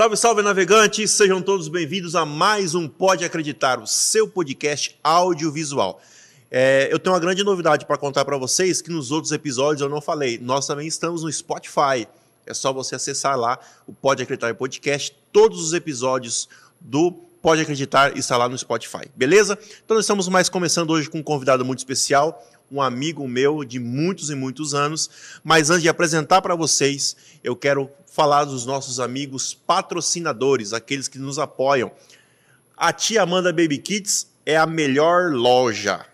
Salve, salve, navegantes! Sejam todos bem-vindos a mais um Pode Acreditar, o seu podcast audiovisual. É, eu tenho uma grande novidade para contar para vocês que nos outros episódios eu não falei. Nós também estamos no Spotify. É só você acessar lá o Pode Acreditar Podcast. Todos os episódios do Pode Acreditar está lá no Spotify, beleza? Então nós estamos mais começando hoje com um convidado muito especial, um amigo meu de muitos e muitos anos. Mas antes de apresentar para vocês, eu quero falar dos nossos amigos patrocinadores, aqueles que nos apoiam. A Tia Amanda Baby Kids é a melhor loja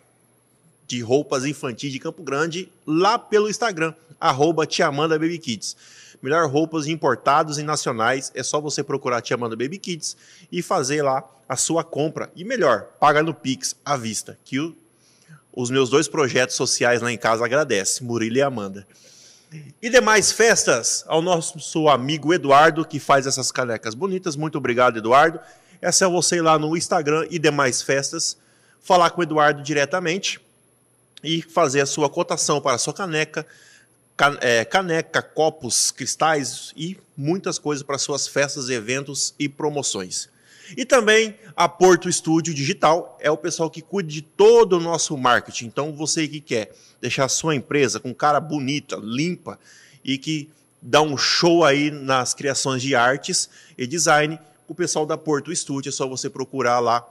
de roupas infantis de Campo Grande lá pelo Instagram, arroba Tia Amanda Baby Kids. Melhor roupas importados e nacionais, é só você procurar Tia Amanda Baby Kids e fazer lá a sua compra. E melhor, paga no Pix à vista, que o os meus dois projetos sociais lá em casa agradecem, Murilo e Amanda. E demais festas ao nosso amigo Eduardo, que faz essas canecas bonitas. Muito obrigado, Eduardo. Essa é você lá no Instagram e demais festas, falar com o Eduardo diretamente e fazer a sua cotação para a sua caneca, é, caneca, copos, cristais e muitas coisas para suas festas, eventos e promoções. E também a Porto Estúdio Digital é o pessoal que cuida de todo o nosso marketing. Então, você que quer deixar a sua empresa com cara bonita, limpa e que dá um show aí nas criações de artes e design, o pessoal da Porto Estúdio é só você procurar lá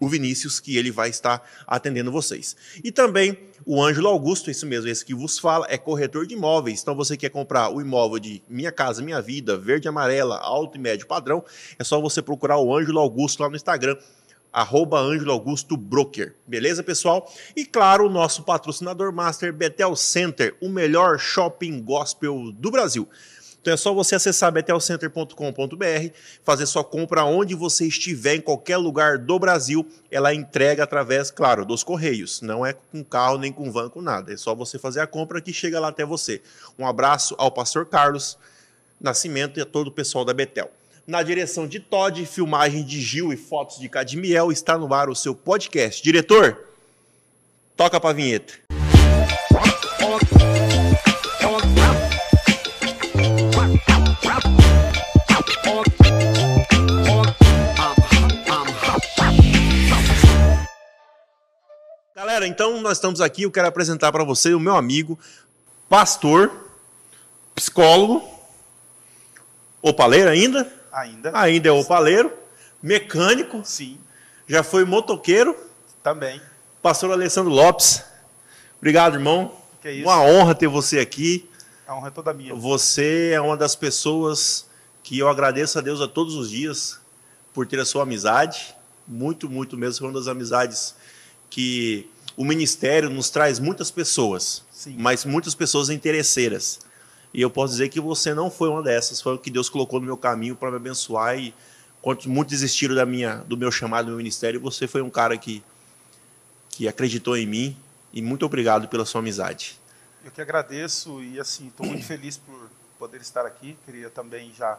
o Vinícius, que ele vai estar atendendo vocês. E também o Ângelo Augusto, isso mesmo, esse que vos fala, é corretor de imóveis. Então você quer comprar o imóvel de Minha Casa Minha Vida, verde amarela, alto e médio padrão, é só você procurar o Ângelo Augusto lá no Instagram, arroba Ângelo Augusto Broker. Beleza, pessoal? E claro, o nosso patrocinador master, Betel Center, o melhor shopping gospel do Brasil. Então é só você acessar betelcenter.com.br, fazer sua compra onde você estiver, em qualquer lugar do Brasil. Ela entrega através, claro, dos correios. Não é com carro, nem com van, com nada. É só você fazer a compra que chega lá até você. Um abraço ao pastor Carlos Nascimento e a todo o pessoal da Betel. Na direção de Todd, filmagem de Gil e fotos de Cadmiel, está no ar o seu podcast. Diretor, toca para a vinheta. Galera, então nós estamos aqui. Eu quero apresentar para você o meu amigo, pastor, psicólogo, opaleiro ainda? Ainda. Ainda é opaleiro, mecânico. Sim. Já foi motoqueiro. Também. Pastor Alessandro Lopes. Obrigado, irmão. Que isso. Uma honra ter você aqui. A honra é toda minha. Você é uma das pessoas que eu agradeço a Deus a todos os dias por ter a sua amizade. Muito, muito mesmo. Foi uma das amizades que o ministério nos traz muitas pessoas, Sim. mas muitas pessoas interesseiras. E eu posso dizer que você não foi uma dessas, foi o que Deus colocou no meu caminho para me abençoar e quanto muitos desistiram da minha, do meu chamado, do meu ministério, você foi um cara que, que acreditou em mim e muito obrigado pela sua amizade. Eu que agradeço e assim estou muito feliz por poder estar aqui. Queria também já,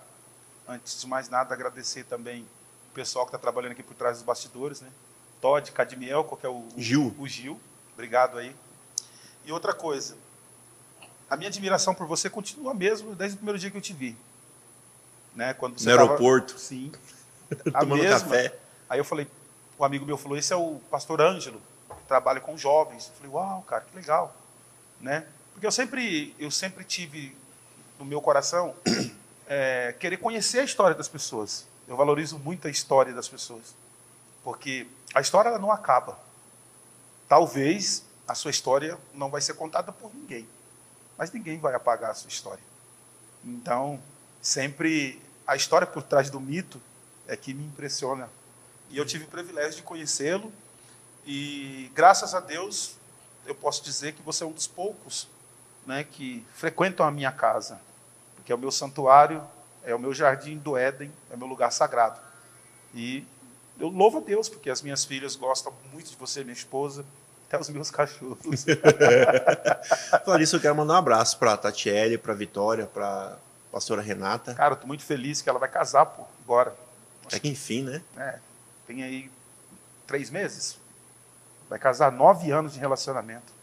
antes de mais nada, agradecer também o pessoal que está trabalhando aqui por trás dos bastidores, né? Todd, Cadmiel, qual que é o Gil. O Gil. Obrigado aí. E outra coisa, a minha admiração por você continua mesmo desde o primeiro dia que eu te vi. Né? Quando você No tava- aeroporto. Sim. Tomando café. Aí eu falei, um amigo meu falou, esse é o pastor Ângelo, que trabalha com jovens. Eu falei, uau, cara, que legal. Né? Porque eu sempre, eu sempre tive no meu coração é, querer conhecer a história das pessoas. Eu valorizo muito a história das pessoas. Porque a história não acaba. Talvez a sua história não vai ser contada por ninguém. Mas ninguém vai apagar a sua história. Então, sempre a história por trás do mito é que me impressiona. E eu tive o privilégio de conhecê-lo. E graças a Deus, eu posso dizer que você é um dos poucos né, que frequentam a minha casa. Porque é o meu santuário, é o meu jardim do Éden, é o meu lugar sagrado. E eu louvo a Deus, porque as minhas filhas gostam muito de você, minha esposa, até os meus cachorros. Isso, eu quero mandar um abraço para a Tatiele, para a Vitória, para a pastora Renata. Cara, eu tô muito feliz que ela vai casar, pô, agora. Até que enfim, né? É, tem aí três meses. Vai casar nove anos de relacionamento.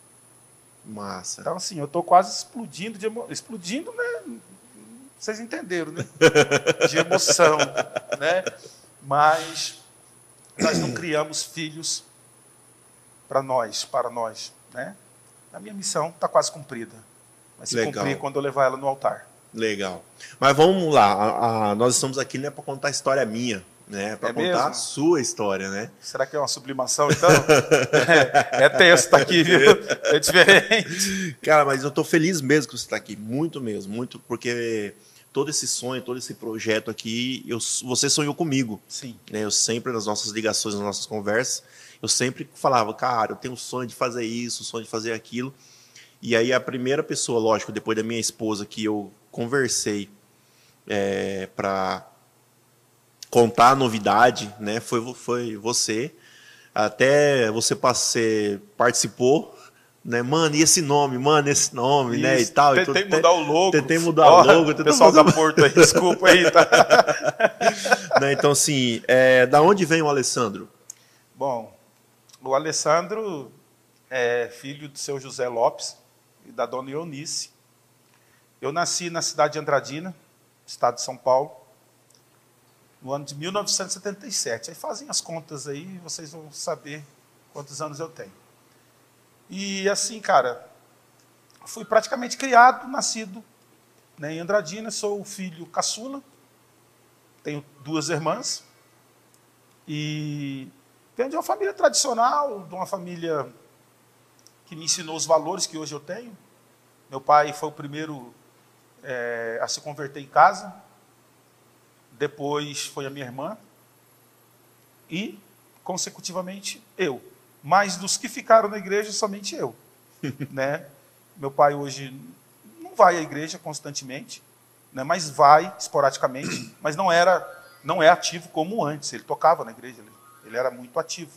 Massa. Então, assim, eu tô quase explodindo de emo... Explodindo, né? Vocês entenderam, né? De emoção, né? Mas nós não criamos filhos para nós, para nós, né? A minha missão está quase cumprida. Mas se Legal. cumprir quando eu levar ela no altar. Legal. Mas vamos lá. A- a- nós estamos aqui não é para contar a história minha, né? Para É contar mesmo? a sua história, né? Será que é uma sublimação, então? é, é tenso estar aqui, viu? É diferente. Cara, mas eu tô feliz mesmo que você está aqui, muito mesmo, muito, porque todo esse sonho, todo esse projeto aqui, eu, você sonhou comigo, Sim. né? Eu sempre nas nossas ligações, nas nossas conversas, eu sempre falava, cara, eu tenho um sonho de fazer isso, um sonho de fazer aquilo. E aí a primeira pessoa, lógico, depois da minha esposa que eu conversei é, para contar a novidade, né? Foi, foi você. Até você passe, participou, né? Mano, e esse nome, mano, esse nome, né? E Isso. tal. e Tentei tudo. mudar o logo. tentei mudar Ó, o logo, tentei Pessoal fazer- da Porto aí, desculpa aí, tá? né? Então, assim, é, da onde vem o Alessandro? Bom, o Alessandro é filho do seu José Lopes e da dona Eunice. Eu nasci na cidade de Andradina, estado de São Paulo, no ano de 1977. Aí fazem as contas aí, vocês vão saber quantos anos eu tenho. E assim, cara, fui praticamente criado, nascido né, em Andradina, sou o filho caçula, tenho duas irmãs, e venho de uma família tradicional, de uma família que me ensinou os valores que hoje eu tenho. Meu pai foi o primeiro eh, a se converter em casa, depois foi a minha irmã, e, consecutivamente, eu. Mas dos que ficaram na igreja, somente eu. né? Meu pai hoje não vai à igreja constantemente, né? mas vai esporadicamente, mas não era não é ativo como antes. Ele tocava na igreja, ele, ele era muito ativo.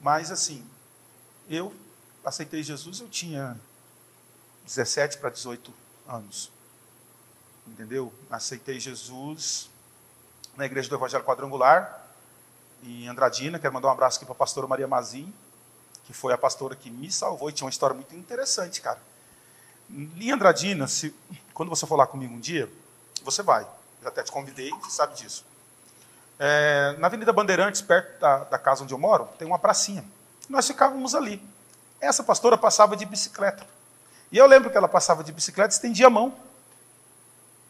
Mas assim, eu aceitei Jesus, eu tinha 17 para 18 anos. Entendeu? Aceitei Jesus na igreja do Evangelho Quadrangular, em Andradina. Quero mandar um abraço aqui para a pastora Maria Mazin, que foi a pastora que me salvou e tinha uma história muito interessante, cara. Em Andradina, se, quando você for lá comigo um dia, você vai. Já até te convidei, você sabe disso. É, na Avenida Bandeirantes, perto da, da, casa onde eu moro, tem uma pracinha. Nós ficávamos ali. Essa pastora passava de bicicleta. E eu lembro que ela passava de bicicleta e estendia a mão.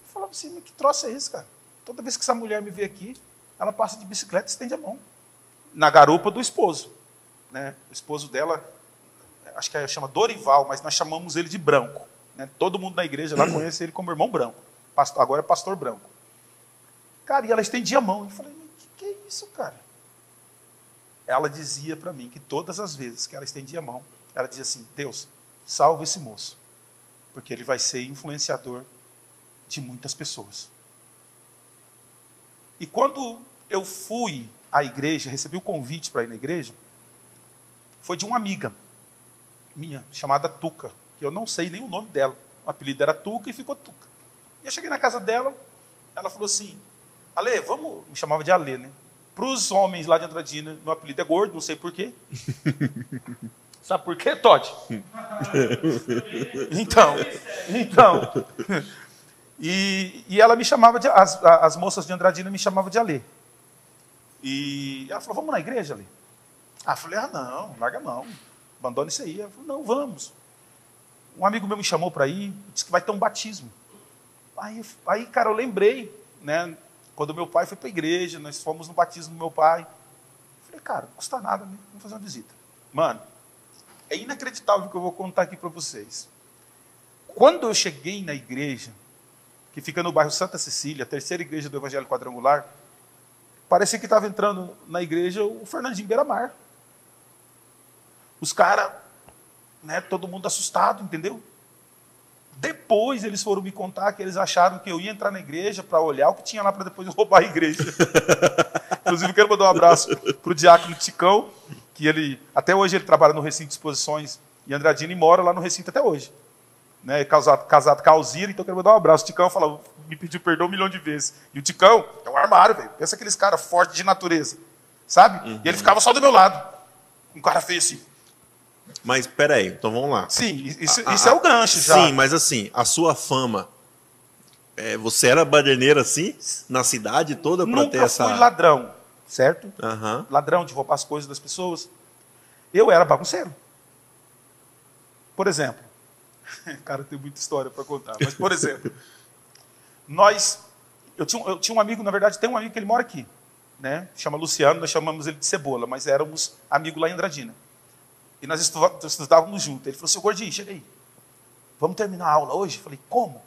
Eu falava assim, que troço é esse, cara? Toda vez que essa mulher me vê aqui, ela passa de bicicleta e estende a mão. Na garupa do esposo. Né? O esposo dela, acho que chama Dorival, mas nós chamamos ele de Branco. Né? Todo mundo na igreja lá conhece ele como irmão Branco. Pastor, agora é pastor Branco. Cara, e ela estendia a mão. Eu falei, o que, que é isso, cara? Ela dizia para mim que todas as vezes que ela estendia a mão, ela dizia assim: Deus, salva esse moço, porque ele vai ser influenciador de muitas pessoas. E quando eu fui à igreja, recebi o convite para ir na igreja, foi de uma amiga minha, chamada Tuca, que eu não sei nem o nome dela. O apelido era Tuca e ficou Tuca. E eu cheguei na casa dela, ela falou assim: Ale, vamos. Me chamava de Ale, né? Para os homens lá de Andradina, meu apelido é gordo, não sei porquê. Sabe por quê, Todd? então, então. E, e ela me chamava de. As, as moças de Andradina me chamavam de Ale. E ela falou: vamos na igreja, Ale? Ah, eu falei: ah, não, larga a mão, abandona isso aí. Ela falou: não, vamos. Um amigo meu me chamou para ir, disse que vai ter um batismo. Aí, aí, cara, eu lembrei, né? Quando meu pai foi para a igreja, nós fomos no batismo do meu pai. Falei, cara, não custa nada, né? Vamos fazer uma visita. Mano, é inacreditável o que eu vou contar aqui para vocês. Quando eu cheguei na igreja, que fica no bairro Santa Cecília, a terceira igreja do Evangelho Quadrangular, parecia que estava entrando na igreja o Fernandinho Beiramar. Os caras, né, todo mundo assustado, entendeu? Depois eles foram me contar que eles acharam que eu ia entrar na igreja para olhar o que tinha lá para depois roubar a igreja. Inclusive, quero mandar um abraço para o diácono Ticão, que ele, até hoje ele trabalha no recinto de exposições em Andradina e mora lá no recinto até hoje. Né, casado, casado com a Alzira, então quero mandar um abraço. O Ticão falou, me pediu perdão um milhão de vezes. E o Ticão é um armário, velho. Pensa aqueles caras fortes de natureza, sabe? Uhum. E ele ficava só do meu lado. Um cara feio assim. Mas peraí, então vamos lá. Sim, isso, a, isso é o gancho já. Sim, mas assim, a sua fama É, você era bananeiro assim? Na cidade toda para ter Nunca essa. fui ladrão, certo? Aham. Ladrão de roubar as coisas das pessoas. Eu era bagunceiro. Por exemplo, cara, tem muita história para contar, mas por exemplo, nós, eu tinha, eu tinha um amigo, na verdade, tem um amigo que ele mora aqui, né? Chama Luciano, nós chamamos ele de Cebola, mas éramos amigos lá em Andradina. E nós estu- estudávamos juntos. Ele falou assim, "Ô, gordinho, chega aí. Vamos terminar a aula hoje? Eu falei, como?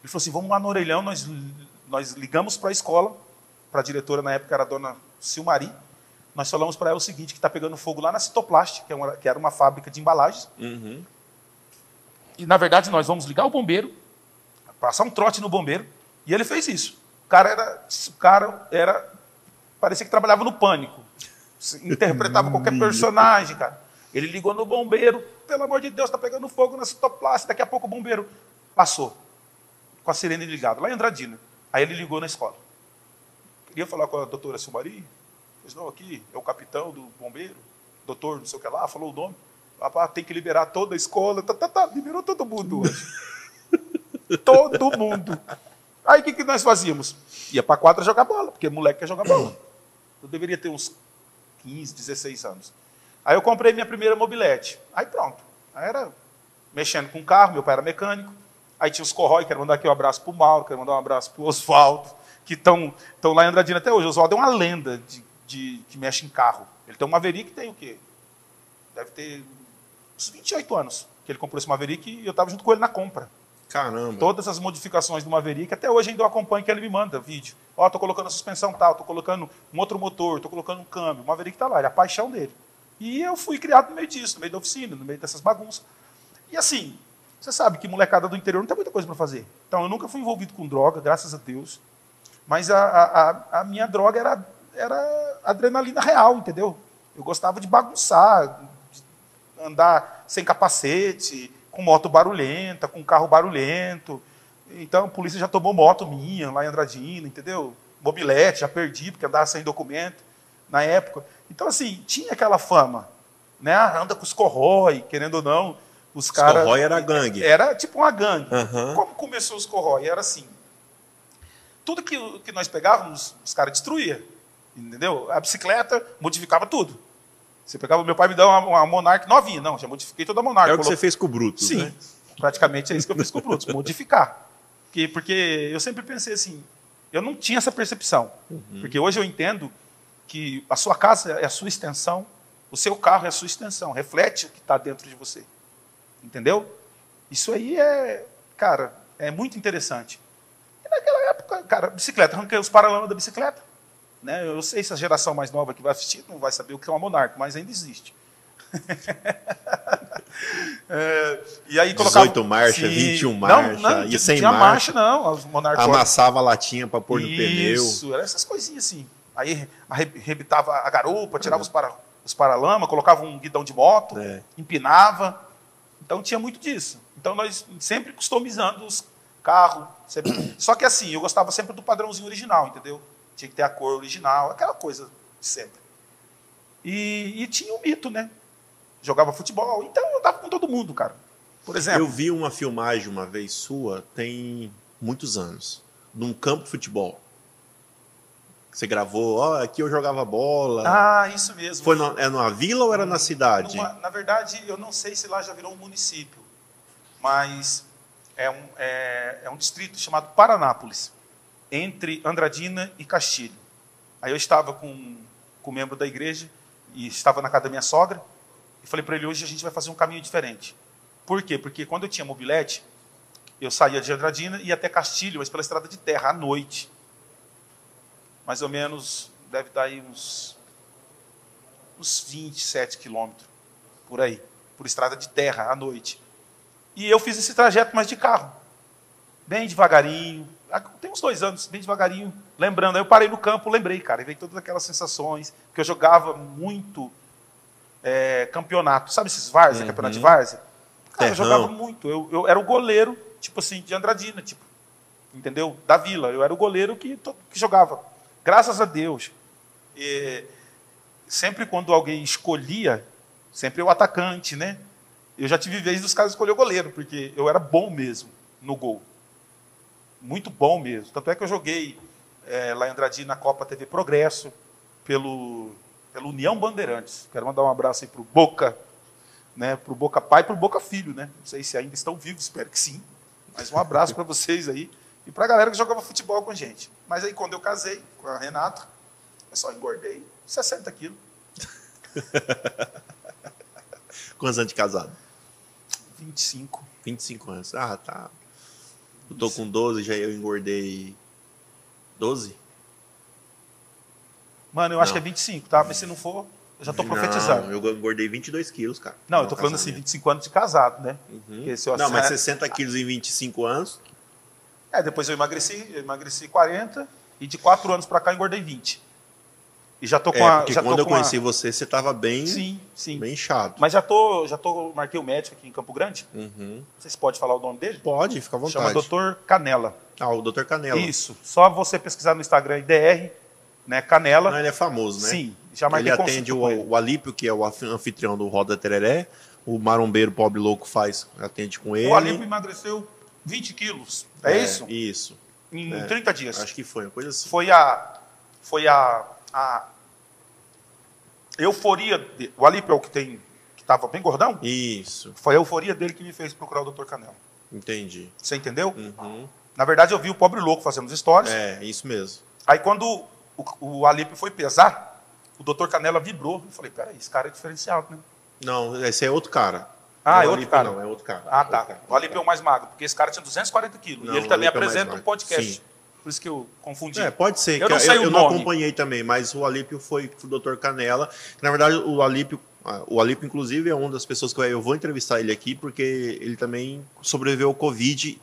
Ele falou assim, vamos lá no orelhão, nós, nós ligamos para a escola, para a diretora na época era a dona Silmari, nós falamos para ela o seguinte, que está pegando fogo lá na Citoplast, que, é que era uma fábrica de embalagens, Uhum. E na verdade nós vamos ligar o bombeiro, passar um trote no bombeiro, e ele fez isso. O cara era, o cara era parecia que trabalhava no pânico. Interpretava qualquer personagem, cara. Ele ligou no bombeiro, pelo amor de Deus, está pegando fogo na citoplasta, daqui a pouco o bombeiro passou com a sirene ligada, lá em Andradina. Aí ele ligou na escola. Queria falar com a doutora Silmari. Pois não, aqui é o capitão do bombeiro, doutor não sei o que lá, falou o nome. Ah, tem que liberar toda a escola. Tá, tá, tá, liberou todo mundo hoje. todo mundo. Aí o que, que nós fazíamos? Ia para a quadra jogar bola, porque moleque quer jogar bola. Eu deveria ter uns 15, 16 anos. Aí eu comprei minha primeira mobilete. Aí pronto. Aí era mexendo com carro, meu pai era mecânico. Aí tinha os Corrói, quero mandar aqui um abraço para o Mauro, quero mandar um abraço para o Oswaldo, que estão lá em Andradina até hoje. O Oswaldo é uma lenda de, de, que mexe em carro. Ele tem um Maverick que tem o quê? Deve ter uns 28 anos que ele comprou esse Maverick e eu estava junto com ele na compra. Caramba. Todas as modificações do Maverick, até hoje ainda eu acompanho que ele me manda vídeo. Ó, tô colocando a suspensão tal, tô colocando um outro motor, tô colocando um câmbio. O Maverick tá lá, é a paixão dele. E eu fui criado no meio disso, no meio da oficina, no meio dessas bagunças. E assim, você sabe que molecada do interior não tem muita coisa para fazer. Então eu nunca fui envolvido com droga, graças a Deus. Mas a, a, a- minha droga era, era adrenalina real, entendeu? Eu gostava de bagunçar, andar sem capacete, com moto barulhenta, com carro barulhento. Então a polícia já tomou moto minha lá em Andradina, entendeu? Mobilete, já perdi, porque andava sem documento na época. Então, assim, tinha aquela fama. Né? Ah, Anda com os corrói, querendo ou não. Os caras. Corrói era gangue. Era tipo uma gangue. Aham. Como começou os corrói? Era assim. Tudo que, que nós pegávamos, os caras destruíam. Entendeu? A bicicleta modificava tudo. Você pegava, meu pai me deu uma, uma novinha. Não, já modifiquei toda a Monarch. É o que você fez com o Brutus, Sim, né? praticamente é isso que eu fiz com o Brutus, modificar. Que, porque eu sempre pensei assim, eu não tinha essa percepção. Porque hoje eu entendo que a sua casa é a sua extensão, o seu carro é a sua extensão, reflete o que está dentro de você. Entendeu? Isso aí é, cara, é muito interessante. E naquela época, cara, bicicleta, arranquei os paralamas da bicicleta. Né? Eu sei se a geração mais nova que vai assistir não vai saber o que é uma Monarca, mas ainda existe. É, e aí colocava 18 marcha, Sim. 21 Não, marcha, não, e tinha- sem marcha. marcha não, Amassava a latinha para pôr no pneu. Isso, eram essas coisinhas assim. Aí arre- arrebitava a garupa, tirava os, para, os paralamas, colocava um guidão de moto, É. empinava. Então tinha muito disso. Então nós sempre customizando os carros. sempre- Só que assim, eu gostava sempre do padrãozinho original, entendeu? Tinha que ter a cor original, aquela coisa de sempre. E, e tinha o mito, né? Jogava futebol, então eu andava com todo mundo, cara. Por exemplo, Eu vi uma filmagem uma vez sua, tem muitos anos, num campo de futebol. Você gravou, ó, aqui eu jogava bola. ah, isso mesmo. Foi na, é numa vila ou era na cidade? Numa- na verdade, eu não sei se lá já virou um município, mas é um, é, é um distrito chamado Paranápolis, entre Andradina e Castilho. Aí eu estava com, com um membro da igreja e estava na casa da minha sogra e falei para ele, hoje a gente vai fazer um caminho diferente. Por quê? Porque quando eu tinha mobilete, eu saía de Andradina e ia até Castilho, mas pela estrada de terra, à noite. Mais ou menos, deve dar aí uns uns 27 quilômetros, por aí, por estrada de terra, à noite. E eu fiz esse trajeto, mas de carro, bem devagarinho, tem uns dois anos, bem devagarinho, lembrando. Aí eu parei no campo, lembrei, cara, e veio todas aquelas sensações, que eu jogava muito é, campeonato, sabe esses várzea, Uhum. campeonato de várzea? Cara, eu jogava muito, eu, eu era o goleiro, tipo assim, de Andradina, tipo, entendeu? Da vila, eu era o goleiro que, que jogava. Graças a Deus. E, sempre quando alguém escolhia, sempre o atacante, né? Eu já tive vez dos caras escolher o goleiro, porque eu era bom mesmo no gol. Muito bom mesmo. Tanto é que eu joguei é, lá em Andradina na Copa TV Progresso, pelo, pelo União Bandeirantes. Quero mandar um abraço aí pro Boca, né? Pro Boca Pai e pro Boca Filho, né? Não sei se ainda estão vivos, espero que sim. Mas um abraço para vocês aí. E para a galera que jogava futebol com a gente. Mas aí quando eu casei com a Renata, eu só engordei 60 quilos. Quantos anos de casado? 25. 25 anos. Ah, tá. Eu tô com 12, já eu engordei 12? Mano, eu acho Não. que é 25, tá? Mas se não for, eu já tô profetizando. Não, eu engordei 22 quilos, cara. Não, eu tô falando assim, casamento. 25 anos de casado, né? Uhum. Não, mas assinar- 60 quilos em 25 anos. É, depois eu emagreci, eu emagreci 40 e de 4 anos pra cá eu engordei 20. E já tô com É, a. porque já quando eu com a- conheci você, você tava bem, Sim, sim. bem inchado. Mas já tô, já tô, marquei o médico aqui em Campo Grande. Uhum. Não sei se pode falar o nome dele. Pode, fica à Chama vontade. Dr. Canela. Ah, o Dr. Canela. Isso. Só você pesquisar no Instagram IDR, né? Canela. Não, ele é famoso, né? Sim. Já marquei Ele atende com ele. o, o Alípio, que é o anfi- anfitrião do Roda Tereré. O marombeiro pobre louco faz, atende com ele. O Alípio emagreceu 20 quilos. É, isso? Isso. Em É. 30 dias. Acho que foi, uma coisa assim. Foi a. Foi a. a euforia. De, o Alípio é o que tem. que estava bem gordão. Isso, Foi a euforia dele que me fez procurar o Dr. Canela. entendi. Você entendeu? Uhum. Na verdade, eu vi o pobre louco fazendo os stories. É, isso mesmo. Aí quando o, o Alípio foi pesar, o Dr. Canela vibrou. Eu falei, peraí, esse cara é diferenciado, né? Não, esse é outro cara. Ah, é o outro Alípio, cara. Não, é outro cara. Ah, tá. cara. O Alípio é o mais magro, porque esse cara tinha 240 quilos. Não, e ele também é apresenta um magro. podcast. Sim. Por isso que eu confundi. É, pode ser. Eu que não sei o eu não acompanhei também, mas o Alípio foi o Dr. Canela. Na verdade, o Alípio, ah, o Alípio, inclusive, é uma das pessoas que eu- eu vou entrevistar ele aqui, porque ele também sobreviveu ao Covid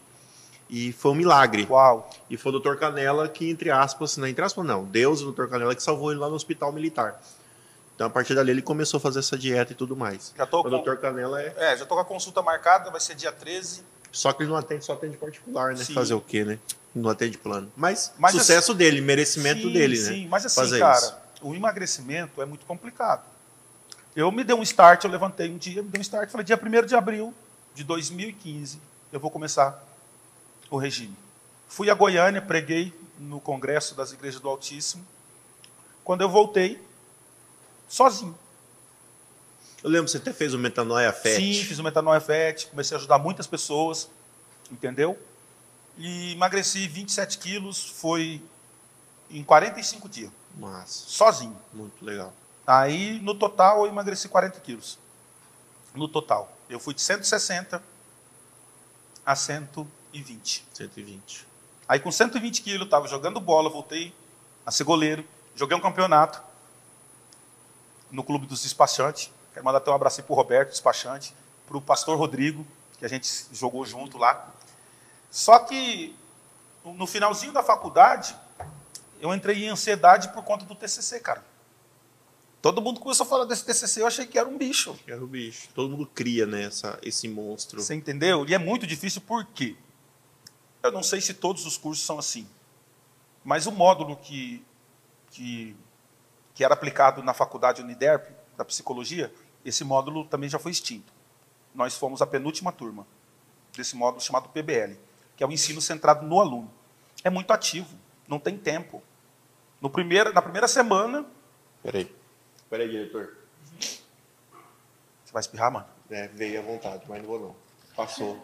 e foi um milagre. Uau. E foi o Dr. Canela que, entre aspas, não entre aspas, não, Deus e o Dr. Canela que salvou ele lá no hospital militar. Então, a partir dali, ele começou a fazer essa dieta e tudo mais. Já tô O com, Dr. Canela é. é, já tô com a consulta marcada, vai ser dia 13. Só que ele não atende, só atende particular, né? Sim. Fazer o quê, né? Não atende plano. Mas, Mas sucesso dele, merecimento sim, dele, sim. né? Mas assim, Fazer cara, isso. o emagrecimento é muito complicado. Eu me dei um start, eu levantei um dia, me dei um start, falei, dia 1 de abril de 2015, eu vou começar o regime. Fui a Goiânia, preguei no Congresso das Igrejas do Altíssimo. Quando eu voltei, sozinho. Eu lembro que você até fez o Metanoia Fat. Sim, fiz o Metanoia Fat, comecei a ajudar muitas pessoas, entendeu? E emagreci 27 quilos, foi em 45 dias, Massa, sozinho. muito legal. Aí, no total, eu emagreci 40 quilos. No total. Eu fui de 160 a 120. 120. Aí, com 120 quilos, eu estava jogando bola, voltei a ser goleiro, joguei um campeonato no Clube dos Despachantes. Quero mandar até um abraço para o Roberto, despachante, para o pastor Rodrigo, que a gente jogou junto lá. Só que, no finalzinho da faculdade, eu entrei em ansiedade por conta do TCC, cara. Todo mundo começou a falar desse TCC, eu achei que era um bicho. Era o bicho. Todo mundo cria, né, essa, esse monstro. Você entendeu? E é muito difícil por quê? Eu não sei se todos os cursos são assim. Mas o módulo que, que, que era aplicado na faculdade Uniderp, da psicologia, esse módulo também já foi extinto. Nós fomos a penúltima turma desse módulo chamado PBL, que é o ensino centrado no aluno. É muito ativo, não tem tempo. No primeiro, na primeira semana, Peraí. Peraí, diretor. você vai espirrar, mano? É, veio à vontade, mas não vou não. Passou.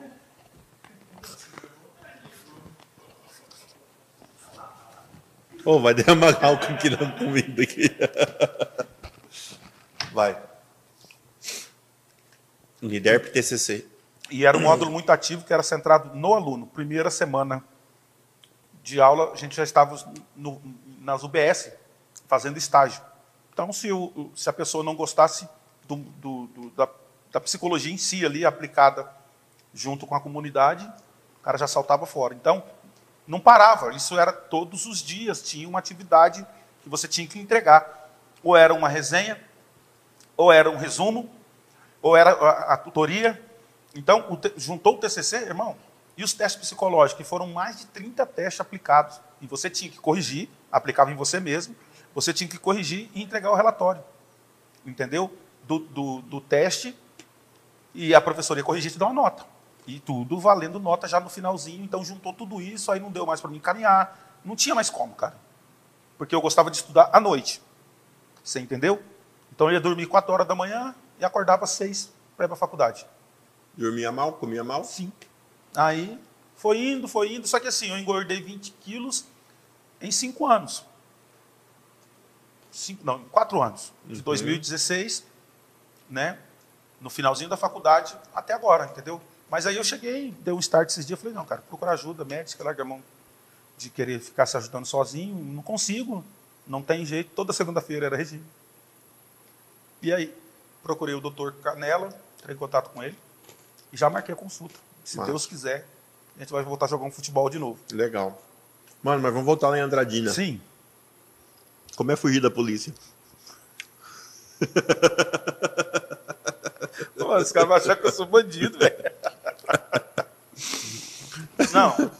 Ô, vai derramar álcool aqui na comida aqui. Vai. Uniderp TCC. E era um módulo muito ativo que era centrado no aluno. Primeira semana de aula, a gente já estava no- nas UBS fazendo estágio. Então, se, o- se a pessoa não gostasse do- do- do- da, da psicologia em si ali aplicada junto com a comunidade, o cara já saltava fora. Então, não parava. Isso era todos os dias. Tinha uma atividade que você tinha que entregar. Ou era uma resenha, ou era um resumo, ou era a, a tutoria. Então, o juntou o TCC, irmão, e os testes psicológicos, que foram mais de 30 testes aplicados. E você tinha que corrigir, aplicava em você mesmo, você tinha que corrigir e entregar o relatório. Entendeu? Do, do, do teste, e a professora ia corrigir e te dar uma nota. E tudo valendo nota já no finalzinho. Então juntou tudo isso, aí não deu mais para mim caminhar. Não tinha mais como, cara. Porque eu gostava de estudar à noite. Você entendeu? Então eu ia dormir 4 horas da manhã e acordava às 6 para ir para a faculdade. Dormia mal, comia mal? Sim. Aí foi indo, foi indo. Só que assim, eu engordei 20 quilos em 5 anos. Cinco, não, em 4 anos. De Uhum. 2016, né? No finalzinho da faculdade até agora, entendeu? Mas aí eu cheguei, dei um start esses dias, falei, não, cara, procura ajuda médica, larga a mão de querer ficar se ajudando sozinho, não consigo, não tem jeito, toda segunda-feira era regime. E aí, procurei o doutor Canela, entrei em contato com ele e já marquei a consulta. Se Massa. Deus quiser, a gente vai voltar a jogar um futebol de novo. Legal. Mano, mas vamos voltar lá em Andradina. Sim. Como é fugir da polícia? Mano, os caras vão achar que eu sou bandido, velho. Não.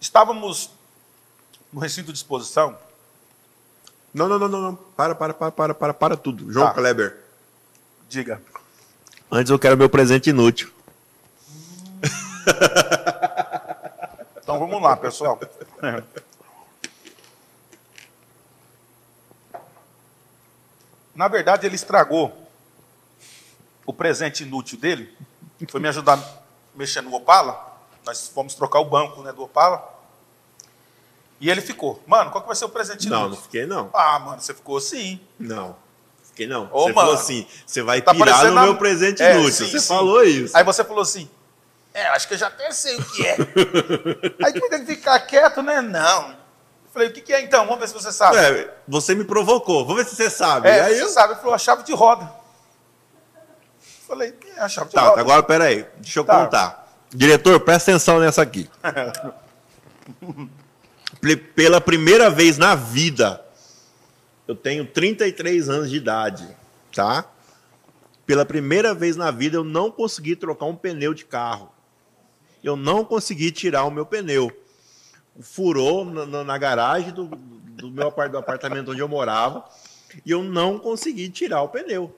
Estávamos no recinto de exposição. Não, não, não, não, não. Para, para, para, para, para, para tudo. João Tá. Kleber. Diga. Antes eu quero meu presente inútil. Então vamos lá, pessoal. Na verdade, ele estragou o presente inútil dele. Foi me ajudar mexer no Opala. Nós fomos trocar o banco né, do Opala. E ele ficou. Mano, qual que vai ser o presente Não, não fiquei não. Ah, mano, você ficou assim. Não. Fiquei não. Ô, você falou mano, assim, você vai tá pirar no a- meu presente É, inútil. sim, você sim. falou isso. Aí você falou assim: É, acho que eu já até sei o que é. Aí que tem que ficar quieto, né? Não. Falei: O que, que é então? Vamos ver se você sabe. É, você me provocou. Vamos ver se você sabe. É, Aí você eu... sabe, falou a chave de roda. Falei, é a chave de Tá, roda. agora peraí. Deixa eu Tá. contar. Diretor, presta atenção nessa aqui. Pela primeira vez na vida, eu tenho 33 anos de idade, tá? Pela primeira vez na vida, eu não consegui trocar um pneu de carro. Eu não consegui tirar o meu pneu. Furou na, na- garagem do, do meu do apartamento onde eu morava e eu não consegui tirar o pneu.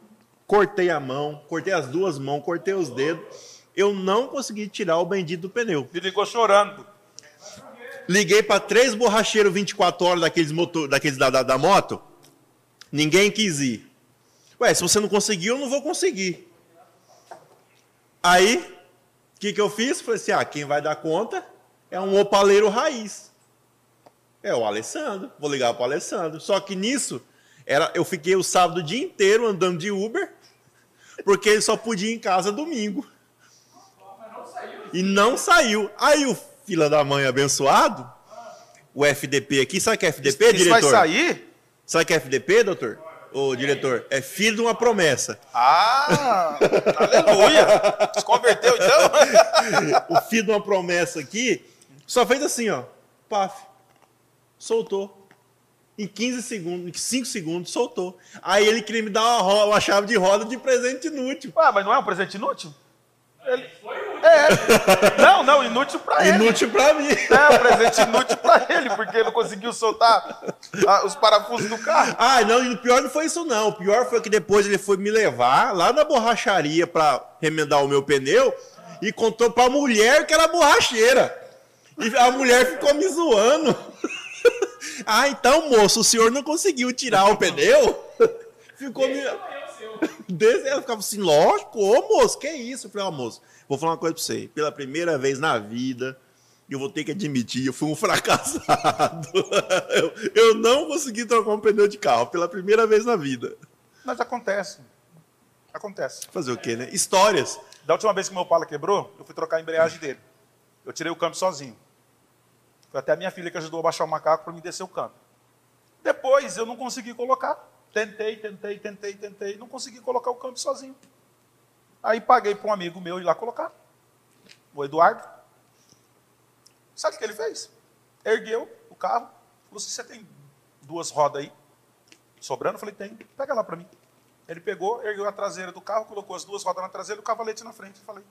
Cortei a mão, cortei as duas mãos, cortei os dedos. Eu não consegui tirar o bendito do pneu. Me ligou chorando. Liguei para três borracheiros 24 horas daqueles, motor, daqueles da, da, da moto. Ninguém quis ir. Ué, se você não conseguiu, eu não vou conseguir. Aí, o que, que eu fiz? Falei assim: ah, quem vai dar conta é um opaleiro raiz. É o Alessandro. Vou ligar para o Alessandro. Só que nisso, era, eu fiquei o sábado o dia inteiro andando de Uber, porque ele só podia ir em casa domingo. E não saiu. Aí o fila da mãe abençoado, o FDP aqui, sabe que é FDP, Isso diretor? vai sair? Sabe que é FDP, doutor? Ô, diretor, é filho de uma promessa. Ah, aleluia. Se converteu então? O filho de uma promessa aqui só fez assim, ó. Paf. Soltou. Em 15 segundos, em 5 segundos, soltou. Aí ele queria me dar uma, ro- uma chave de roda de presente inútil. Ué, mas não é um presente inútil? Ele... É. Não, não, inútil pra ele. Inútil pra mim. É, um presente inútil pra ele, porque ele não conseguiu soltar ah, os parafusos do carro. Ah, não, e o pior não foi isso, não. O pior foi que depois ele foi me levar lá na borracharia pra remendar o meu pneu e contou pra mulher que era borracheira. E a mulher ficou me zoando. ah, então, moço, o senhor não conseguiu tirar o pneu? Ficou me. Desse, ela ficava assim, lógico, ô moço, que isso? Eu falei, ó, moço, vou falar uma coisa pra você. Pela primeira vez na vida, eu vou ter que admitir, eu fui um fracassado. eu, eu não consegui trocar um pneu de carro pela primeira vez na vida. Mas acontece. Acontece. Fazer o quê, né? Histórias. Da última vez que meu Opala quebrou, eu fui trocar a embreagem dele. Eu tirei o câmbio sozinho. Foi até a minha filha que ajudou a baixar o macaco para me descer o câmbio. Depois eu não consegui colocar. Tentei, tentei, tentei, tentei. Não consegui colocar o câmbio sozinho. Aí paguei para um amigo meu ir lá colocar. O Eduardo. Sabe o que ele fez? Ergueu o carro. Falou assim, você tem duas rodas aí? Sobrando? Eu falei, tem. Pega lá para mim. Ele pegou, ergueu a traseira do carro, colocou as duas rodas na traseira e o cavalete na frente. Eu falei,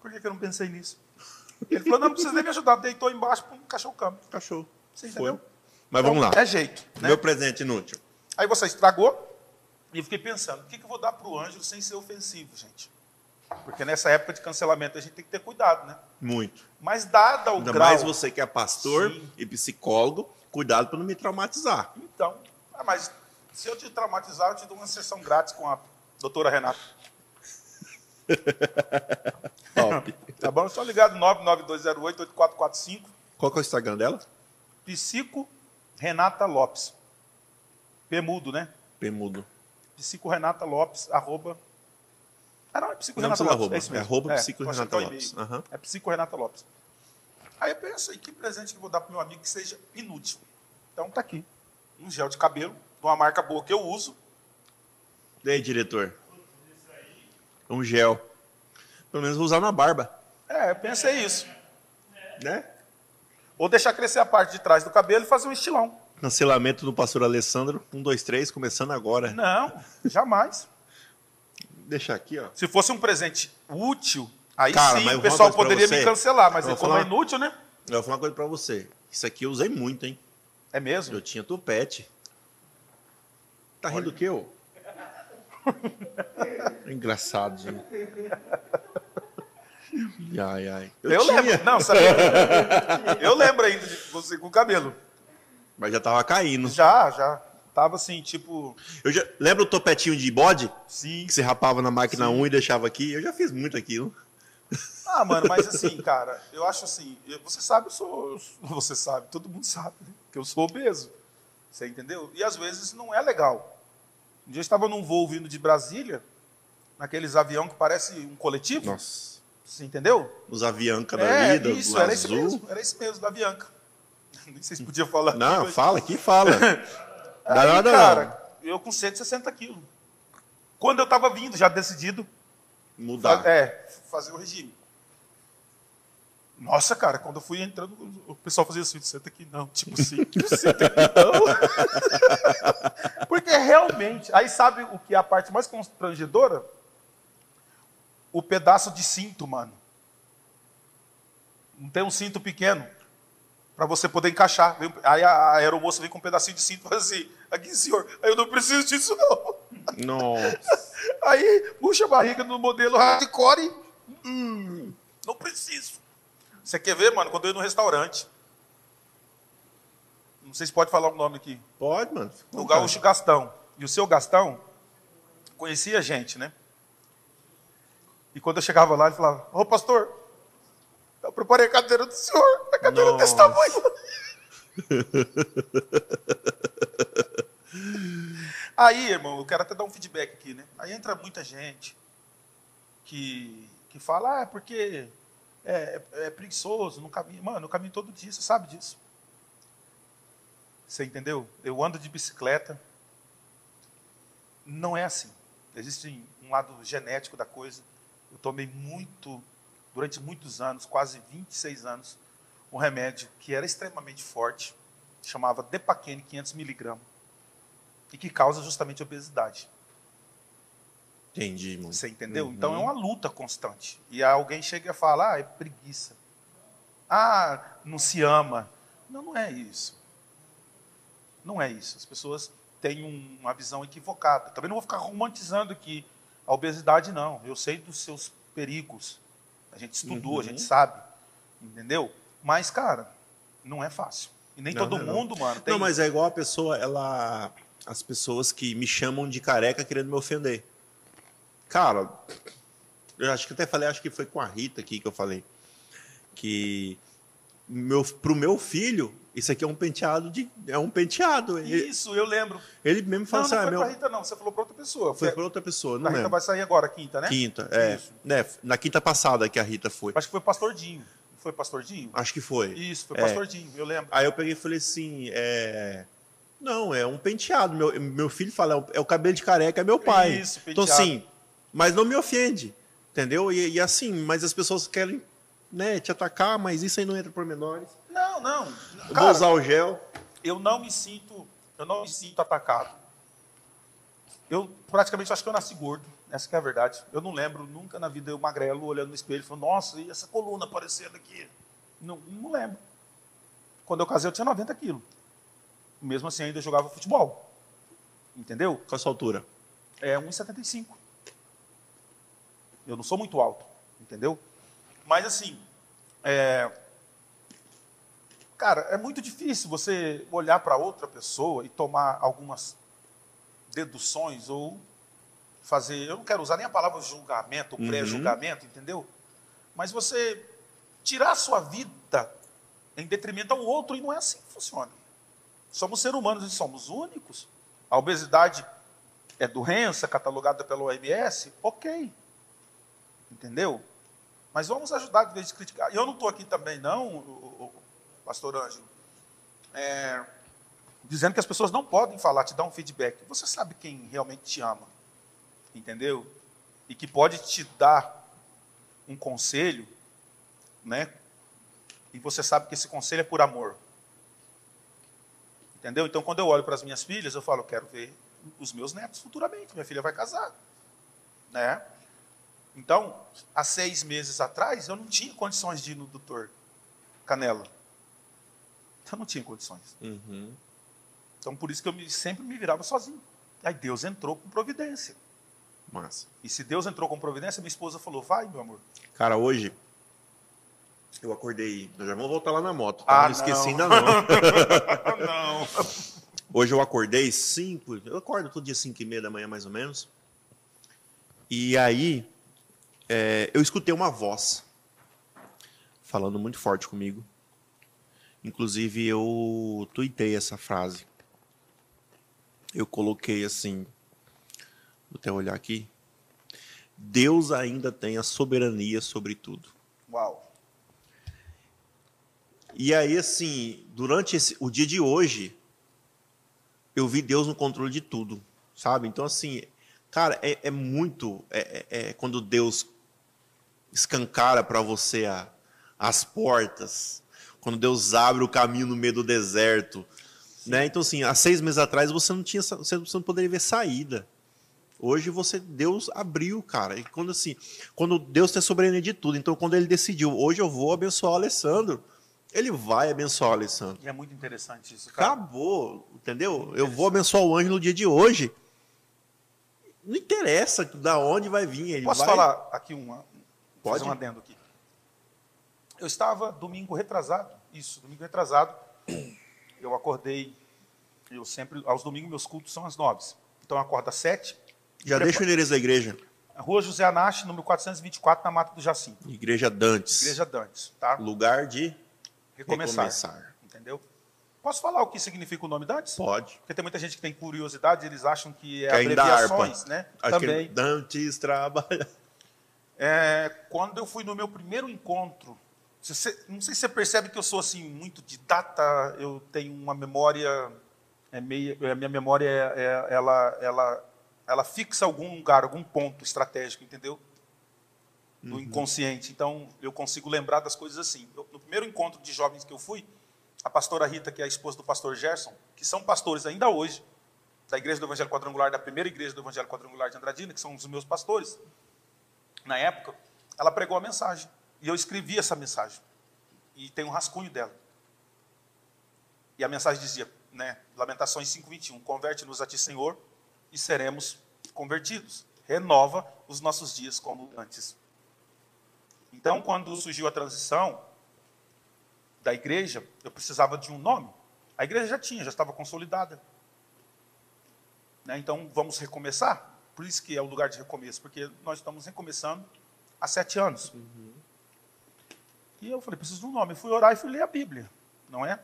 por que, que eu não pensei nisso? Ele falou, não, não precisa nem me ajudar. Deitou embaixo, pum, encaixou o câmbio. Cachorro. Você Foi. entendeu? Mas vamos lá. É jeito. Né? Meu presente inútil. Aí você estragou, E eu fiquei pensando, o que, que eu vou dar para o Ângelo sem ser ofensivo, gente? Porque nessa época de cancelamento a gente tem que ter cuidado, né? Muito. Mas dada o Ainda grau... mais você que é pastor Sim. e psicólogo, cuidado para não me traumatizar. Então, ah, mas se eu te traumatizar, eu te dou uma sessão grátis com a doutora Renata. Top. Tá bom? Só ligado 99208-8445, Qual que é o Instagram dela? Psico Renata Lopes. P mudo, né? Pemudo. Psico Renata Lopes, arroba... Ah, não, é Psico Não Renata precisa Lopes. arroba, É isso é mesmo. arroba Psico vou Renata acertar o Lopes. Aham. É Psico Renata Lopes. Aí eu pensei, que presente que eu vou dar pro meu amigo que seja inútil. Então tá aqui. Um gel de cabelo, de uma marca boa que eu uso. E aí, diretor? Um gel. Pelo menos vou usar na barba, É, eu pensei isso. né? Ou deixar crescer a parte de trás do cabelo e fazer um estilão. Cancelamento do pastor Alessandro. Um, dois, três, começando agora. Não, jamais. Deixar aqui, ó. Se fosse um presente útil, aí Cara, sim o pessoal poderia pra me você. cancelar, mas vou como é inútil, né? Eu vou falar uma coisa pra você. Isso aqui eu usei muito, hein? É mesmo? Eu tinha tupete. Tá rindo o quê, ô? Engraçado, gente. Ai, ai. Eu, Eu, lembro. Não, sabia? eu lembro ainda de você com o cabelo. Mas já tava caindo. Já, já. Tava assim, tipo. Eu já... Lembra o topetinho de bode? Sim. Que você rapava na máquina 1 e deixava aqui? Eu já fiz muito aquilo. Ah, mano, mas assim, cara, eu acho assim. Você sabe, eu sou. Você sabe, todo mundo sabe, né? Que eu sou obeso. Você entendeu? E às vezes não é legal. Um dia eu estava num voo vindo de Brasília, naqueles avião que parece um coletivo. Nossa. Você entendeu? Os Avianca da É, vida, isso, era isso azul. mesmo, era isso mesmo, da Bianca. Nem sei se podia falar. Não, mas- fala aqui, fala. Não Aí, nada cara, eu com 160 quilos. Quando eu estava vindo, já decidido, não. Mudar. é, fazer o regime. Nossa, cara, quando eu fui entrando, o pessoal fazia assim, senta aqui não, tipo assim, senta aqui não. Porque realmente, aí sabe o que é a parte mais constrangedora? O pedaço de cinto, mano. Não tem um cinto pequeno para você poder encaixar. Aí a a aeromoça vem com um pedacinho de cinto e fala assim, aqui senhor, aí eu não preciso disso não. Nossa. Aí puxa a barriga no modelo hardcore. Hum, não preciso. Você quer ver, mano? Quando eu ia no restaurante. Não sei se pode falar o nome aqui. Pode, mano. O Gaúcho Gastão. E o seu Gastão conhecia a gente, né? E quando eu chegava lá, ele falava: Ô pastor, eu preparei a cadeira do senhor. A cadeira desse Nossa. tamanho. Aí, irmão, eu quero até dar um feedback aqui, né? Aí entra muita gente que, que fala, ah, é porque é, é, é preguiçoso, não caminho. Mano, eu caminho todo dia, você sabe disso. Você entendeu? Eu ando de bicicleta. Não é assim. Existe um lado genético da coisa. Eu tomei muito, durante muitos anos, quase 26 anos, um remédio que era extremamente forte, chamava Depaquene 500 miligramas, e que causa justamente obesidade. Entendi, mano. Você entendeu? Uhum. Então é uma luta constante. E alguém chega e fala: ah, é preguiça. Ah, não se ama. Não, não é isso. Não é isso. As pessoas têm um- uma visão equivocada. Também não vou ficar romantizando aqui a obesidade, não. Eu sei dos seus perigos. A gente estudou, a Uhum. gente sabe. Entendeu? Mas, cara, não é fácil. E nem Não, todo não é não. mundo, mano. Tem... Não, mas é igual a pessoa, ela. As pessoas que me chamam de careca querendo me ofender. Cara, eu acho que até falei, acho que foi com a Rita aqui que eu falei. Que meu, pro meu filho, isso aqui é um penteado de. É um penteado. Ele, Isso, eu lembro. ele mesmo fala Não, não assim, ah, foi meu. pra Rita, não. Você falou pra outra pessoa. Foi para outra pessoa, A não Rita lembro. vai sair agora, quinta, né? Quinta, é, Isso. né, Na quinta passada que a Rita foi. Acho que foi o Pastor Dinho. Não Foi o Pastor Dinho? Acho que foi. Isso, foi É. Eu lembro. Aí eu peguei e falei assim, é... Não, é um penteado. Meu, meu filho fala, é o- é cabelo de careca, é meu pai. Isso, Então, penteado. assim, mas não me ofende, entendeu? E, e assim, mas as pessoas querem né, te atacar, mas isso aí não entra por menores. Não, não. Eu vou Cara, usar o gel. eu não me sinto, eu não me sinto atacado. Eu praticamente acho que eu nasci gordo, essa que é a verdade. Eu não lembro nunca na vida eu magrelo olhando no espelho e falando, nossa, e essa coluna aparecendo aqui? Não, não lembro. Quando eu casei eu tinha 90 quilos. Mesmo assim ainda jogava futebol. Entendeu? Com a sua altura. é 1,75. Eu não sou muito alto, entendeu? Mas assim, é... cara, é muito difícil você olhar para outra pessoa e tomar algumas deduções ou fazer. Eu não quero usar nem a palavra julgamento, uhum. pré-julgamento, entendeu? Mas você tirar a sua vida em detrimento ao outro, e não é assim que funciona. Somos seres humanos e somos únicos. A obesidade é doença catalogada pela OMS, ok. Entendeu? Mas vamos ajudar de vez de criticar. E eu não estou aqui também, não, o, o, pastor Ângelo, é, dizendo que as pessoas não podem falar, te dar um feedback. Você sabe quem realmente te ama, entendeu? E que pode te dar um conselho, né? E você sabe que esse conselho é por amor. Entendeu? Então, quando eu olho para as minhas filhas, eu falo, eu quero ver os meus netos futuramente. Minha filha vai casar. Né? Então, há seis meses atrás, eu não tinha condições de ir no doutor Canela. Eu não tinha condições. Uhum. Então, por isso que eu me, sempre me virava sozinho. Aí Deus entrou com providência. Massa. E se Deus entrou com providência, minha esposa falou: vai, meu amor. Cara, hoje eu acordei. Nós já vamos voltar lá na moto. Tá? Ah, não esqueci ainda não. não. Hoje eu acordei 5. Eu acordo todo dia 5 e meia da manhã, mais ou menos. E aí é, eu escutei uma voz falando muito forte comigo. Inclusive eu tuitei essa frase. Eu coloquei assim. Vou até olhar aqui. Deus ainda tem a soberania sobre tudo. Uau. E aí, assim, durante esse, o dia de hoje, eu vi Deus no controle de tudo, sabe? Então, assim, cara, é, é muito. É, é, é quando Deus escancara para você a, as portas, quando Deus abre o caminho no meio do deserto. Né? Então, assim, há seis meses atrás você não tinha, você não poderia ver saída. Hoje você, Deus abriu, cara. E quando assim, quando Deus tem soberania de tudo, então quando ele decidiu, hoje eu vou abençoar o Alessandro, ele vai abençoar o Alessandro. E é muito interessante isso, cara. Acabou, entendeu? Eu vou abençoar o anjo no dia de hoje. Não interessa da onde vai vir. Ele Posso vai... falar aqui uma, Pode? fazer um adendo aqui. Eu estava domingo retrasado, isso, domingo retrasado, eu acordei, eu sempre, aos domingos meus cultos são às nove. Então eu acordo às sete. Já deixa o endereço da igreja. Rua José Anache, número 424, na Mata do Jacinto. Igreja Dantes. Igreja Dantes, tá? Lugar de recomeçar. recomeçar. Entendeu? Posso falar o que significa o nome Dantes? Pode. Porque tem muita gente que tem curiosidade, eles acham que é que abreviações, né? Também. Dantes trabalha. É, quando eu fui no meu primeiro encontro, você, não sei se você percebe que eu sou assim muito de data, eu tenho uma memória, é meio, a minha memória é, é, ela, ela, ela fixa algum lugar, algum ponto estratégico, entendeu? No uhum. inconsciente. Então eu consigo lembrar das coisas assim. Eu, no primeiro encontro de jovens que eu fui, a pastora Rita, que é a esposa do pastor Gerson, que são pastores ainda hoje, da Igreja do Evangelho Quadrangular, da primeira Igreja do Evangelho Quadrangular de Andradina, que são os meus pastores, na época, ela pregou a mensagem. E eu escrevi essa mensagem. E tem um rascunho dela. E a mensagem dizia, né, Lamentações 5:21, converte-nos a ti, Senhor, e seremos convertidos. Renova os nossos dias como antes. Então, quando surgiu a transição da igreja, eu precisava de um nome. A igreja já tinha, já estava consolidada. Né? Então, vamos recomeçar? Por isso que é o lugar de recomeço, porque nós estamos recomeçando há sete anos. Uhum. E eu falei, preciso de um nome. Fui orar e fui ler a Bíblia, não é?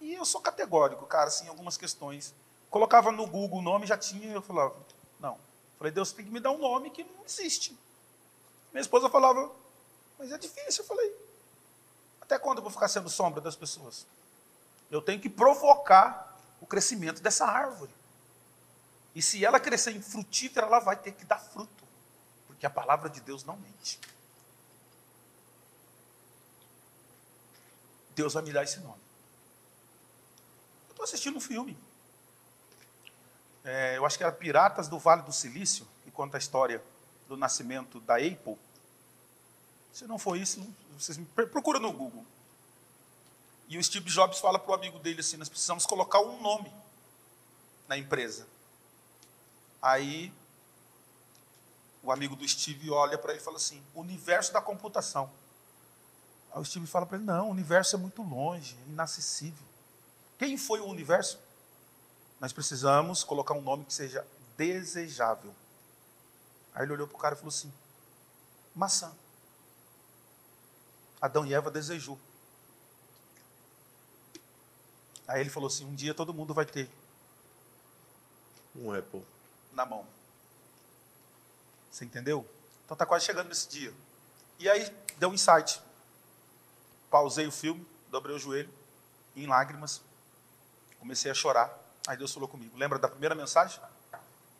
E eu sou categórico, cara, assim, em algumas questões. Colocava no Google o nome, já tinha, eu falava, não. Falei, Deus tem que me dar um nome que não existe. Minha esposa falava, mas é difícil. Eu falei, até quando eu vou ficar sendo sombra das pessoas? Eu tenho que provocar o crescimento dessa árvore. E se ela crescer em frutífera, ela vai ter que dar fruto. Porque a palavra de Deus não mente. Deus vai me dar esse nome. Eu estou assistindo um filme. É, eu acho que era Piratas do Vale do Silício, que conta a história do nascimento da Apple. Se não for isso, vocês me procura no Google. E o Steve Jobs fala para o amigo dele assim: nós precisamos colocar um nome na empresa. Aí o amigo do Steve olha para ele e fala assim: universo da computação. Aí o Steve fala para ele: não, o universo é muito longe, é inacessível. Quem foi o universo? Nós precisamos colocar um nome que seja desejável. Aí ele olhou para o cara e falou assim: maçã. Adão e Eva desejou. Aí ele falou assim: um dia todo mundo vai ter um Apple na mão. Você entendeu? Então está quase chegando nesse dia. E aí deu um insight. Pausei o filme, dobrei o joelho, em lágrimas, comecei a chorar. Aí Deus falou comigo: Lembra da primeira mensagem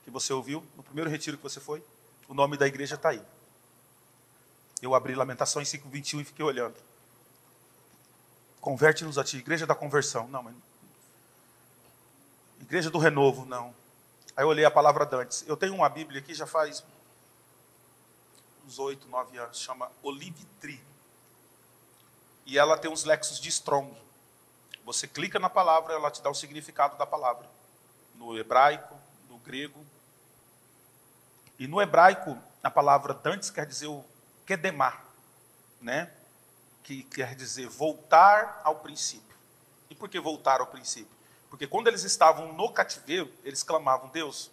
que você ouviu, no primeiro retiro que você foi? O nome da igreja está aí. Eu abri Lamentações 5,21 e fiquei olhando. Converte-nos a ti, igreja da conversão. Não, mas. Igreja do renovo, não. Aí eu olhei a palavra dantes. Eu tenho uma Bíblia aqui já faz uns oito, nove anos, chama Olive Tree. E ela tem uns lexos de Strong. Você clica na palavra, ela te dá o significado da palavra. No hebraico, no grego. E no hebraico, a palavra dantes quer dizer o kedemar, né? Que quer dizer voltar ao princípio. E por que voltar ao princípio? Porque quando eles estavam no cativeiro, eles clamavam: Deus,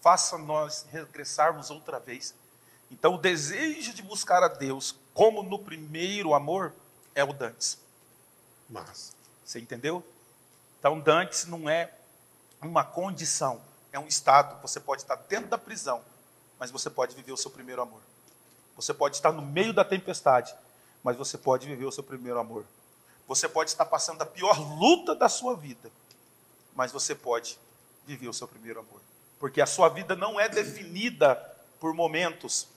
faça nós regressarmos outra vez então, o desejo de buscar a Deus, como no primeiro amor, é o Dantes. Mas. Você entendeu? Então, Dantes não é uma condição, é um estado. Você pode estar dentro da prisão, mas você pode viver o seu primeiro amor. Você pode estar no meio da tempestade, mas você pode viver o seu primeiro amor. Você pode estar passando a pior luta da sua vida, mas você pode viver o seu primeiro amor. Porque a sua vida não é definida por momentos,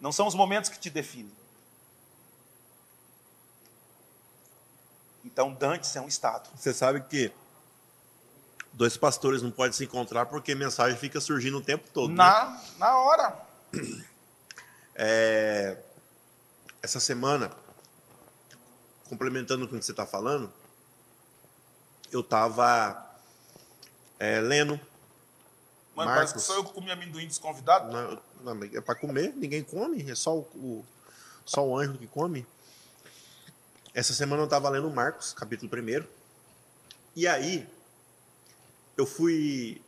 não são os momentos que te definem. Então, Dantes é um estado. Você sabe que dois pastores não podem se encontrar porque mensagem fica surgindo o tempo todo. Na, né? na hora. É, essa semana, complementando com o que você está falando, eu estava é, lendo Mano, Marcos. parece que só eu que comi amendoim desconvidado. Não, não é para comer, ninguém come, é só o, o, só o anjo que come. Essa semana eu estava lendo Marcos, capítulo 1. E aí, eu fui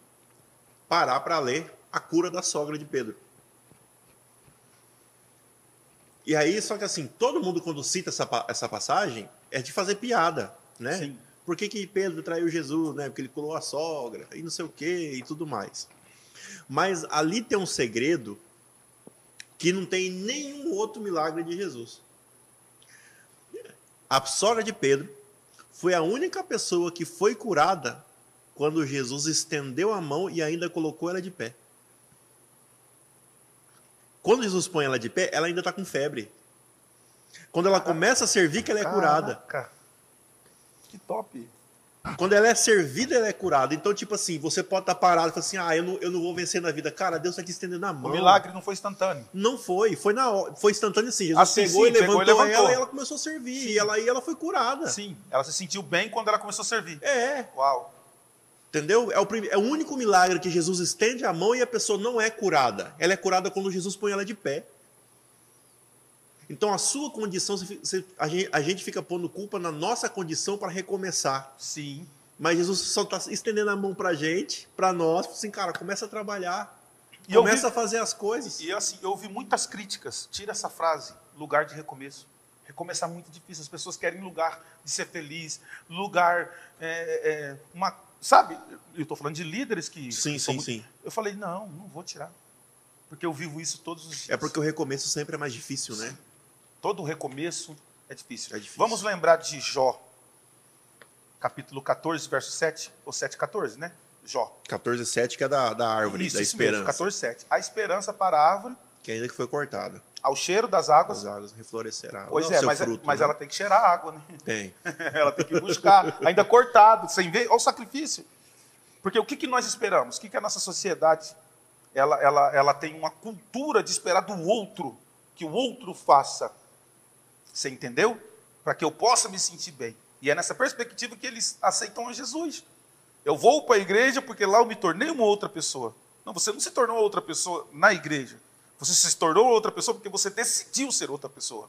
parar para ler a cura da sogra de Pedro. E aí, só que assim, todo mundo quando cita essa, essa passagem é de fazer piada, né? Sim. Por que, que Pedro traiu Jesus, né? Porque ele colou a sogra e não sei o quê e tudo mais. Mas ali tem um segredo que não tem nenhum outro milagre de Jesus. A sogra de Pedro foi a única pessoa que foi curada quando Jesus estendeu a mão e ainda colocou ela de pé. Quando Jesus põe ela de pé, ela ainda está com febre. Quando ela começa a servir, que ela é curada. Caraca. Que top. Quando ela é servida, ela é curada. Então, tipo assim, você pode estar parado e falar assim: ah, eu não, eu não vou vencer na vida. Cara, Deus está te estendendo a mão. O milagre não foi instantâneo. Não foi. Foi, na, foi instantâneo assim. Jesus assim, pegou, sim, e levantou pegou, levantou ela e ela começou a servir. Sim. E ela, e ela foi curada. Sim, ela se sentiu bem quando ela começou a servir. É. Uau. Entendeu? É o, é o único milagre que Jesus estende a mão e a pessoa não é curada. Ela é curada quando Jesus põe ela de pé. Então, a sua condição, a gente fica pondo culpa na nossa condição para recomeçar. Sim. Mas Jesus só está estendendo a mão para a gente, para nós, assim, cara, começa a trabalhar, e começa vi, a fazer as coisas. E assim, eu ouvi muitas críticas. Tira essa frase, lugar de recomeço. Recomeçar é muito difícil. As pessoas querem lugar de ser feliz, lugar, é, é, uma, sabe? Eu estou falando de líderes que. Sim, que sim, muito, sim. Eu falei não, não vou tirar, porque eu vivo isso todos os dias. É porque o recomeço sempre é mais difícil, né? Todo recomeço é difícil. é difícil. Vamos lembrar de Jó capítulo 14, verso 7, ou 7, 14, né? Jó. 14, 7, que é da, da árvore, isso, da isso esperança. Mesmo, 14, 7. A esperança para a árvore. Que ainda que foi cortada. Ao cheiro das águas. As águas reflorescerá. Pois é, mas, é, fruto, mas né? ela tem que cheirar água, né? Tem. ela tem que buscar, ainda cortado, sem ver. Olha o sacrifício. Porque o que, que nós esperamos? O que, que a nossa sociedade ela, ela, ela tem uma cultura de esperar do outro, que o outro faça. Você entendeu? Para que eu possa me sentir bem. E é nessa perspectiva que eles aceitam a Jesus. Eu vou para a igreja porque lá eu me tornei uma outra pessoa. Não, você não se tornou outra pessoa na igreja. Você se tornou outra pessoa porque você decidiu ser outra pessoa.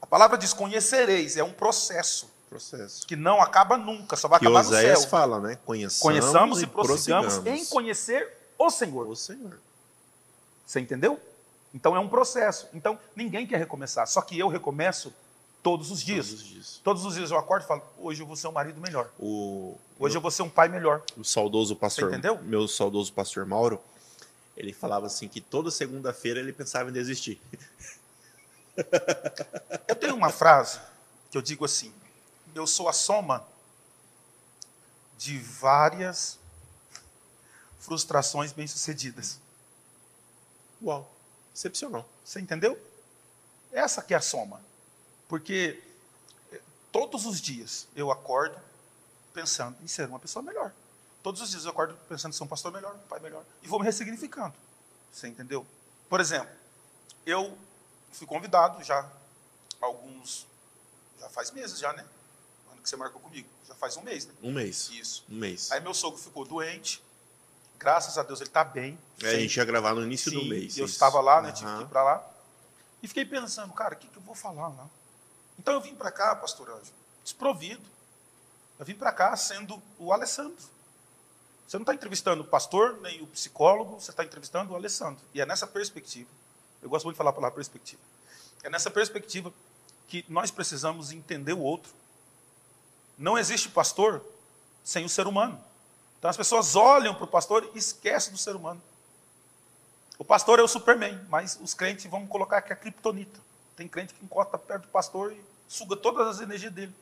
A palavra diz: conhecereis, é um processo. Processo. Que não acaba nunca, só vai que acabar Oséias no céu. fala, né? Conheçamos, Conheçamos e, e prossigamos, prossigamos em conhecer o Senhor. o Senhor. Você entendeu? Então é um processo. Então ninguém quer recomeçar. Só que eu recomeço todos os dias. Todos os dias. Todos os dias eu acordo e falo: hoje eu vou ser um marido melhor. O, Hoje eu vou ser um pai melhor. o saudoso pastor, Você entendeu? meu saudoso pastor Mauro, ele falava assim que toda segunda-feira ele pensava em desistir. Eu tenho uma frase que eu digo assim: eu sou a soma de várias frustrações bem-sucedidas. Uau, excepcional. Você entendeu? Essa que é a soma. Porque eh, todos os dias eu acordo pensando em ser uma pessoa melhor. Todos os dias eu acordo pensando em ser um pastor melhor, um pai melhor. E vou me ressignificando. Você entendeu? Por exemplo, eu fui convidado já alguns. Já faz meses já, né? O ano que você marcou comigo. Já faz um mês, né? Um mês. Isso. Um mês. Aí meu sogro ficou doente. Graças a Deus ele está bem. É, a gente ia gravar no início Sim, do mês. Eu isso. estava lá, né? Tive Aham. que ir para lá. E fiquei pensando, cara, o que, que eu vou falar lá? Então eu vim para cá, pastor Anjo, desprovido. Eu vim para cá sendo o Alessandro. Você não está entrevistando o pastor, nem o psicólogo, você está entrevistando o Alessandro. E é nessa perspectiva, eu gosto muito de falar a palavra perspectiva, é nessa perspectiva que nós precisamos entender o outro. Não existe pastor sem o ser humano. Então as pessoas olham para o pastor e esquecem do ser humano. O pastor é o Superman, mas os crentes vão colocar é a criptonita. Tem crente que encosta perto do pastor e suga todas as energias dele.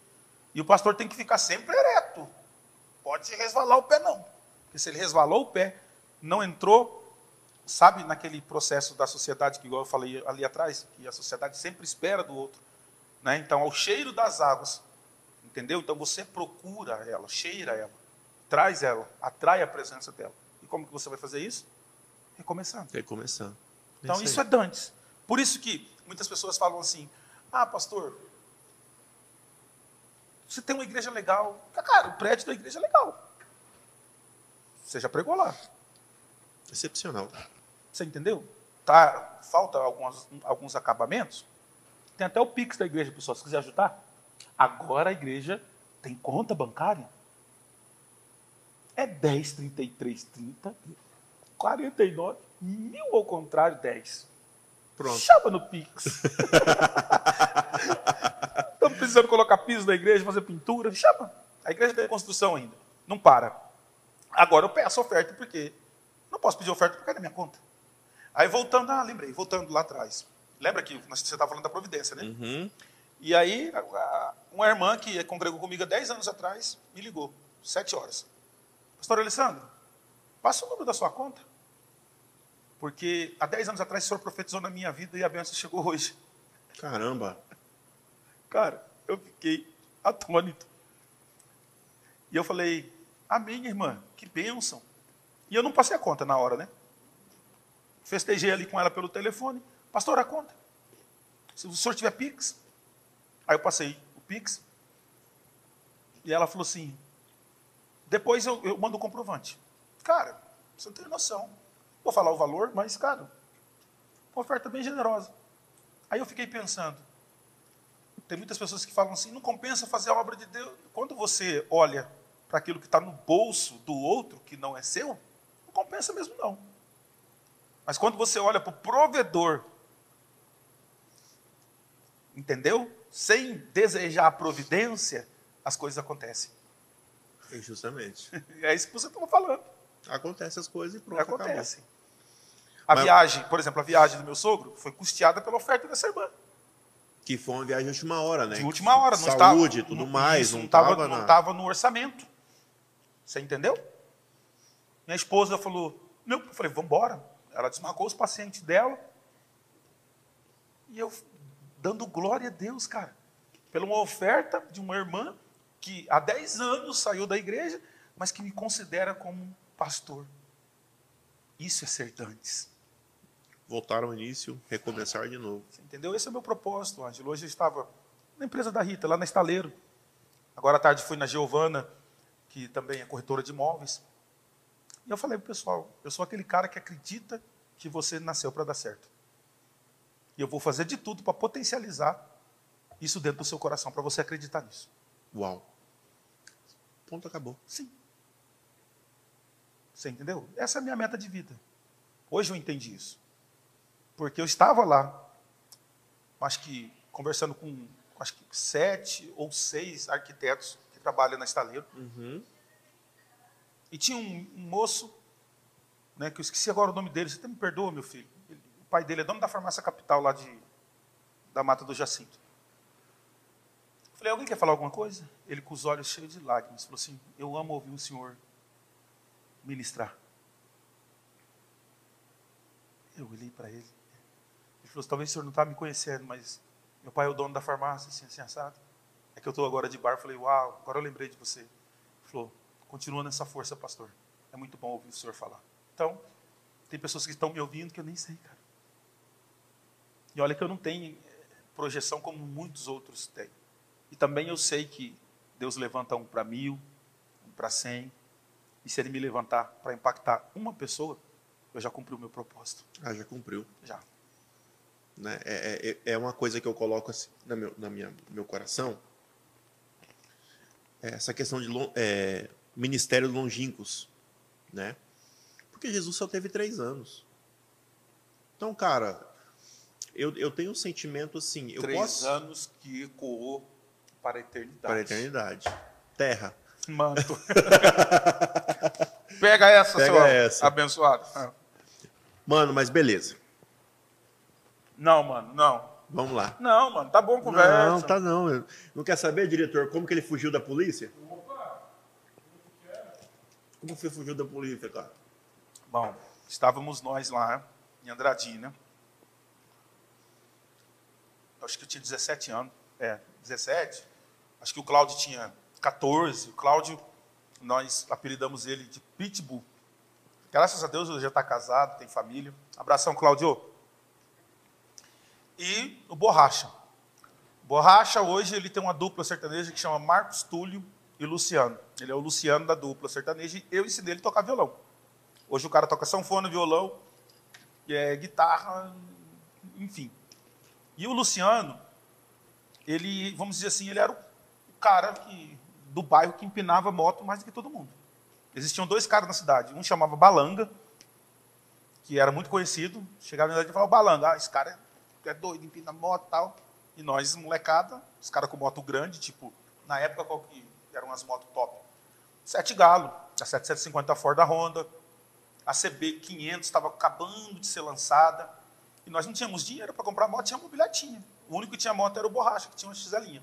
E o pastor tem que ficar sempre ereto. Pode resvalar o pé, não. Porque se ele resvalou o pé, não entrou, sabe, naquele processo da sociedade que igual eu falei ali atrás, que a sociedade sempre espera do outro. Né? Então, ao cheiro das águas, entendeu? Então você procura ela, cheira ela, traz ela, atrai a presença dela. E como que você vai fazer isso? Recomeçando. Recomeçando. Então aí. isso é dantes. Por isso que muitas pessoas falam assim: ah, pastor, você tem uma igreja legal. Cara, o prédio da igreja é legal. Você já pregou lá. Excepcional. Você entendeu? Tá, falta alguns, alguns acabamentos. Tem até o Pix da igreja, pessoal, se quiser ajudar. Agora a igreja tem conta bancária. É 10, 33, 30, 49, mil ao contrário, 10. Pronto. Chama no Pix. Estamos precisando colocar piso na igreja, fazer pintura. Chama. A igreja tem construção ainda. Não para. Agora eu peço oferta porque não posso pedir oferta porque é da minha conta. Aí voltando, ah, lembrei, voltando lá atrás. Lembra que você estava falando da providência, né? Uhum. E aí, uma irmã que congregou comigo há 10 anos atrás me ligou, 7 horas. Pastor Alessandro, passa o número da sua conta. Porque há 10 anos atrás o senhor profetizou na minha vida e a bênção chegou hoje. Caramba. Cara, eu fiquei atônito. E eu falei, amém, irmã, que bênção. E eu não passei a conta na hora, né? Festejei ali com ela pelo telefone. Pastor, a conta. Se o senhor tiver Pix. Aí eu passei o Pix. E ela falou assim, depois eu, eu mando o comprovante. Cara, você não tem noção. Vou falar o valor, mas, cara, uma oferta bem generosa. Aí eu fiquei pensando, tem muitas pessoas que falam assim, não compensa fazer a obra de Deus. Quando você olha para aquilo que está no bolso do outro, que não é seu, não compensa mesmo não. Mas quando você olha para o provedor, entendeu? Sem desejar a providência, as coisas acontecem. É Justamente. É isso que você estava falando. Acontece as coisas e pronto, Acontece. A Mas- viagem, por exemplo, a viagem do meu sogro foi custeada pela oferta dessa irmã. Que foi uma viagem de última hora, né? De última hora, não Saúde, estava, tudo mais, isso, não estava não na... estava no orçamento. Você entendeu? Minha esposa falou, não, eu falei, vamos embora. Ela desmarcou os pacientes dela. E eu dando glória a Deus, cara, pela uma oferta de uma irmã que há 10 anos saiu da igreja, mas que me considera como um pastor. Isso é ser dantes. Voltar ao início, recomeçar de novo. Você entendeu? Esse é o meu propósito, Ângelo. Hoje eu estava na empresa da Rita, lá na Estaleiro. Agora à tarde fui na Giovana, que também é corretora de imóveis. E eu falei pro pessoal, eu sou aquele cara que acredita que você nasceu para dar certo. E eu vou fazer de tudo para potencializar isso dentro do seu coração, para você acreditar nisso. Uau. Ponto acabou. Sim. Você entendeu? Essa é a minha meta de vida. Hoje eu entendi isso. Porque eu estava lá, acho que conversando com acho que sete ou seis arquitetos que trabalham na estaleiro. Uhum. E tinha um, um, moço, né, que eu esqueci agora o nome dele, você até me perdoa, meu filho. Ele, o pai dele é dono da farmácia capital lá de, da Mata do Jacinto. Eu falei, alguém quer falar alguma coisa? Ele com os olhos cheios de lágrimas, falou assim, eu amo ouvir o senhor ministrar. Eu olhei para ele. Ele falou, talvez o senhor não está me conhecendo, mas meu pai é o dono da farmácia, assim, assim, assado. É que eu estou agora de bar, falei, uau, agora eu lembrei de você. Ele falou, continua nessa força, pastor. É muito bom ouvir o senhor falar. Então, tem pessoas que estão me ouvindo que eu nem sei, cara. E olha que eu não tenho eh, projeção como muitos outros têm. E também eu sei que Deus levanta um para mil, um para cem. E se Ele me levantar para impactar uma pessoa, eu já cumpri o meu propósito. Ah, já cumpriu. Já. Né? É, é, é uma coisa que eu coloco assim, na meu, na minha, meu coração. É essa questão de é, ministério longínquos. Né? Porque Jesus só teve três anos. Então, cara, eu, eu tenho um sentimento assim. Eu três posso... anos que ecoou para a eternidade. Para a eternidade. Terra. Manto. Pega essa, Pega seu essa. abençoado. Mano, mas beleza. Não, mano, não. Vamos lá. Não, mano, tá bom conversa. Não, tá não. Não quer saber, diretor, como que ele fugiu da polícia? Como você fugiu da polícia, cara? Bom, estávamos nós lá em Andradina. Acho que eu tinha 17 anos. É, 17. Acho que o Cláudio tinha 14. O Cláudio, nós apelidamos ele de Pitbull. Graças a Deus ele já está casado, tem família. Abração, Cláudio. E o Borracha. Borracha, hoje, ele tem uma dupla sertaneja que chama Marcos Túlio e Luciano. Ele é o Luciano da dupla sertaneja e eu ensinei ele a tocar violão. Hoje o cara toca sanfona, violão, é, guitarra, enfim. E o Luciano, ele, vamos dizer assim, ele era o cara que, do bairro que empinava moto mais do que todo mundo. Existiam dois caras na cidade. Um chamava Balanga, que era muito conhecido. Chegava na cidade e falava, Balanga, ah, esse cara é doido, empina moto e tal. E nós, molecada, os caras com moto grande, tipo, na época qual que eram as motos top? Sete Galo, a 750 Ford da Honda, a CB 500 estava acabando de ser lançada. E nós não tínhamos dinheiro para comprar moto, tinha mobiletinha. O único que tinha moto era o Borracha, que tinha uma XLinha.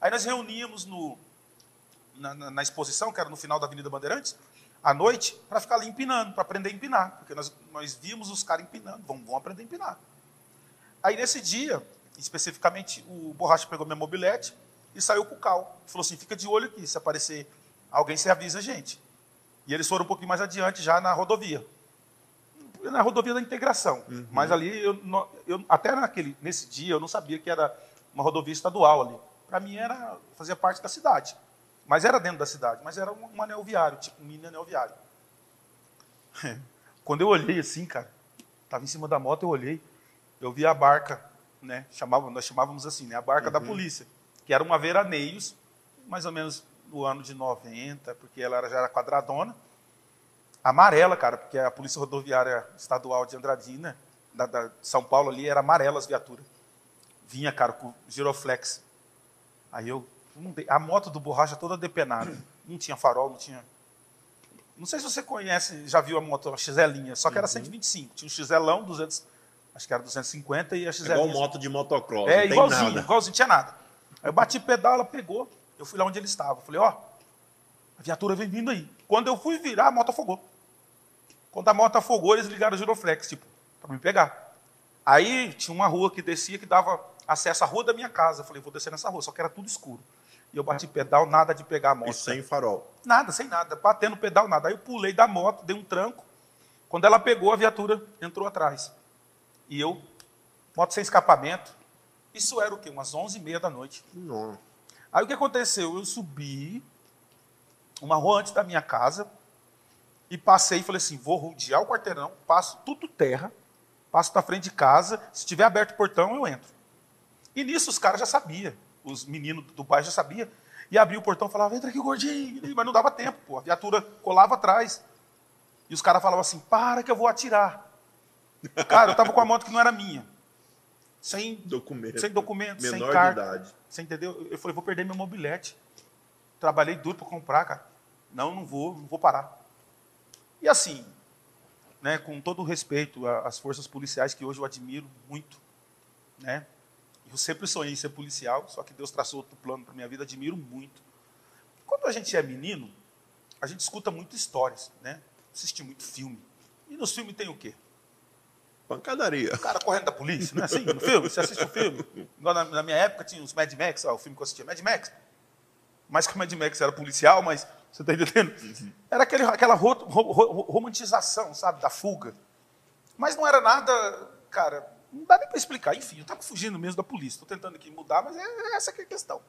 Aí nós reuníamos no, na, na, na, exposição, que era no final da Avenida Bandeirantes, à noite, para ficar ali empinando, para aprender a empinar. Porque nós, nós vimos os caras empinando, vamos, vamos aprender a empinar. Aí nesse dia, especificamente, o Borracha pegou minha mobilete e saiu com o cal. Falou assim: fica de olho aqui, se aparecer alguém, você avisa a gente. E eles foram um pouquinho mais adiante, já na rodovia. Na rodovia da integração. Uhum. Mas ali, eu, eu, até naquele, nesse dia, eu não sabia que era uma rodovia estadual ali. Para mim, era fazia parte da cidade. Mas era dentro da cidade, mas era um, um anel viário, tipo um mini anel viário. Quando eu olhei assim, cara, estava em cima da moto, eu olhei, eu vi a barca, né? Chamava, nós chamávamos assim, né? A barca uhum. da polícia, que era uma Veraneios, mais ou menos no ano de 90, porque ela já era quadradona. Amarela, cara, porque a Polícia Rodoviária Estadual de Andradina, da, da São Paulo ali, era amarela as viaturas. Vinha, cara, com giroflex. Aí eu, a moto do borracha toda depenada. Não tinha farol, não tinha. Não sei se você conhece, já viu a moto, a XLinha, só que era 125. Uhum. Tinha um XLão, 200, acho que era 250 e a XLinha. É igual moto de motocross, é, igualzinho, nada. igualzinho, tinha nada. Aí eu bati pedal, ela pegou. Eu fui lá onde ele estava. Falei, ó, a viatura vem vindo aí. Quando eu fui virar, a moto afogou. Quando a moto afogou, eles ligaram o giroflex, tipo, para me pegar. Aí tinha uma rua que descia que dava acesso à rua da minha casa. Eu falei, vou descer nessa rua, só que era tudo escuro. E eu bati pedal, nada de pegar a moto. E sem farol? Nada, sem nada. Batendo pedal, nada. Aí eu pulei da moto, dei um tranco. Quando ela pegou, a viatura entrou atrás. E eu, moto sem escapamento. Isso era o quê? Umas 11h30 da noite. Não. Aí o que aconteceu? Eu subi uma rua antes da minha casa, E passei e falei assim: vou rodear o quarteirão, passo tudo terra, passo na frente de casa, se tiver aberto o portão, eu entro. E nisso os caras já sabiam, os meninos do bairro já sabiam. E abria o portão e falava: entra aqui, gordinho. Mas não dava tempo, pô. A viatura colava atrás. E os caras falavam assim: para que eu vou atirar. Cara, eu estava com a moto que não era minha. Sem documento, sem, documento, sem carta. De idade. Você entendeu? Eu falei: vou perder meu mobilete. Trabalhei duro para comprar, cara. Não, não vou, não vou parar. E assim, né, com todo o respeito às forças policiais, que hoje eu admiro muito, né? Eu sempre sonhei em ser policial, só que Deus traçou outro plano para minha vida, admiro muito. Quando a gente é menino, a gente escuta muitas histórias, né? Assiste muito filme. E nos filmes tem o quê? Pancadaria. O cara correndo da polícia, não é assim? No filme? Você assiste o um filme? Na, na, minha época tinha os Mad Max, ó, o filme que eu assistia, Mad Max. Mais que o Mad Max era policial, mas você está entendendo? Era aquele, aquela ro, ro, ro, romantização, sabe, da fuga. Mas não era nada, cara, não dá nem para explicar. Enfim, eu estava fugindo mesmo da polícia. Estou tentando aqui mudar, mas é, é essa que é a questão.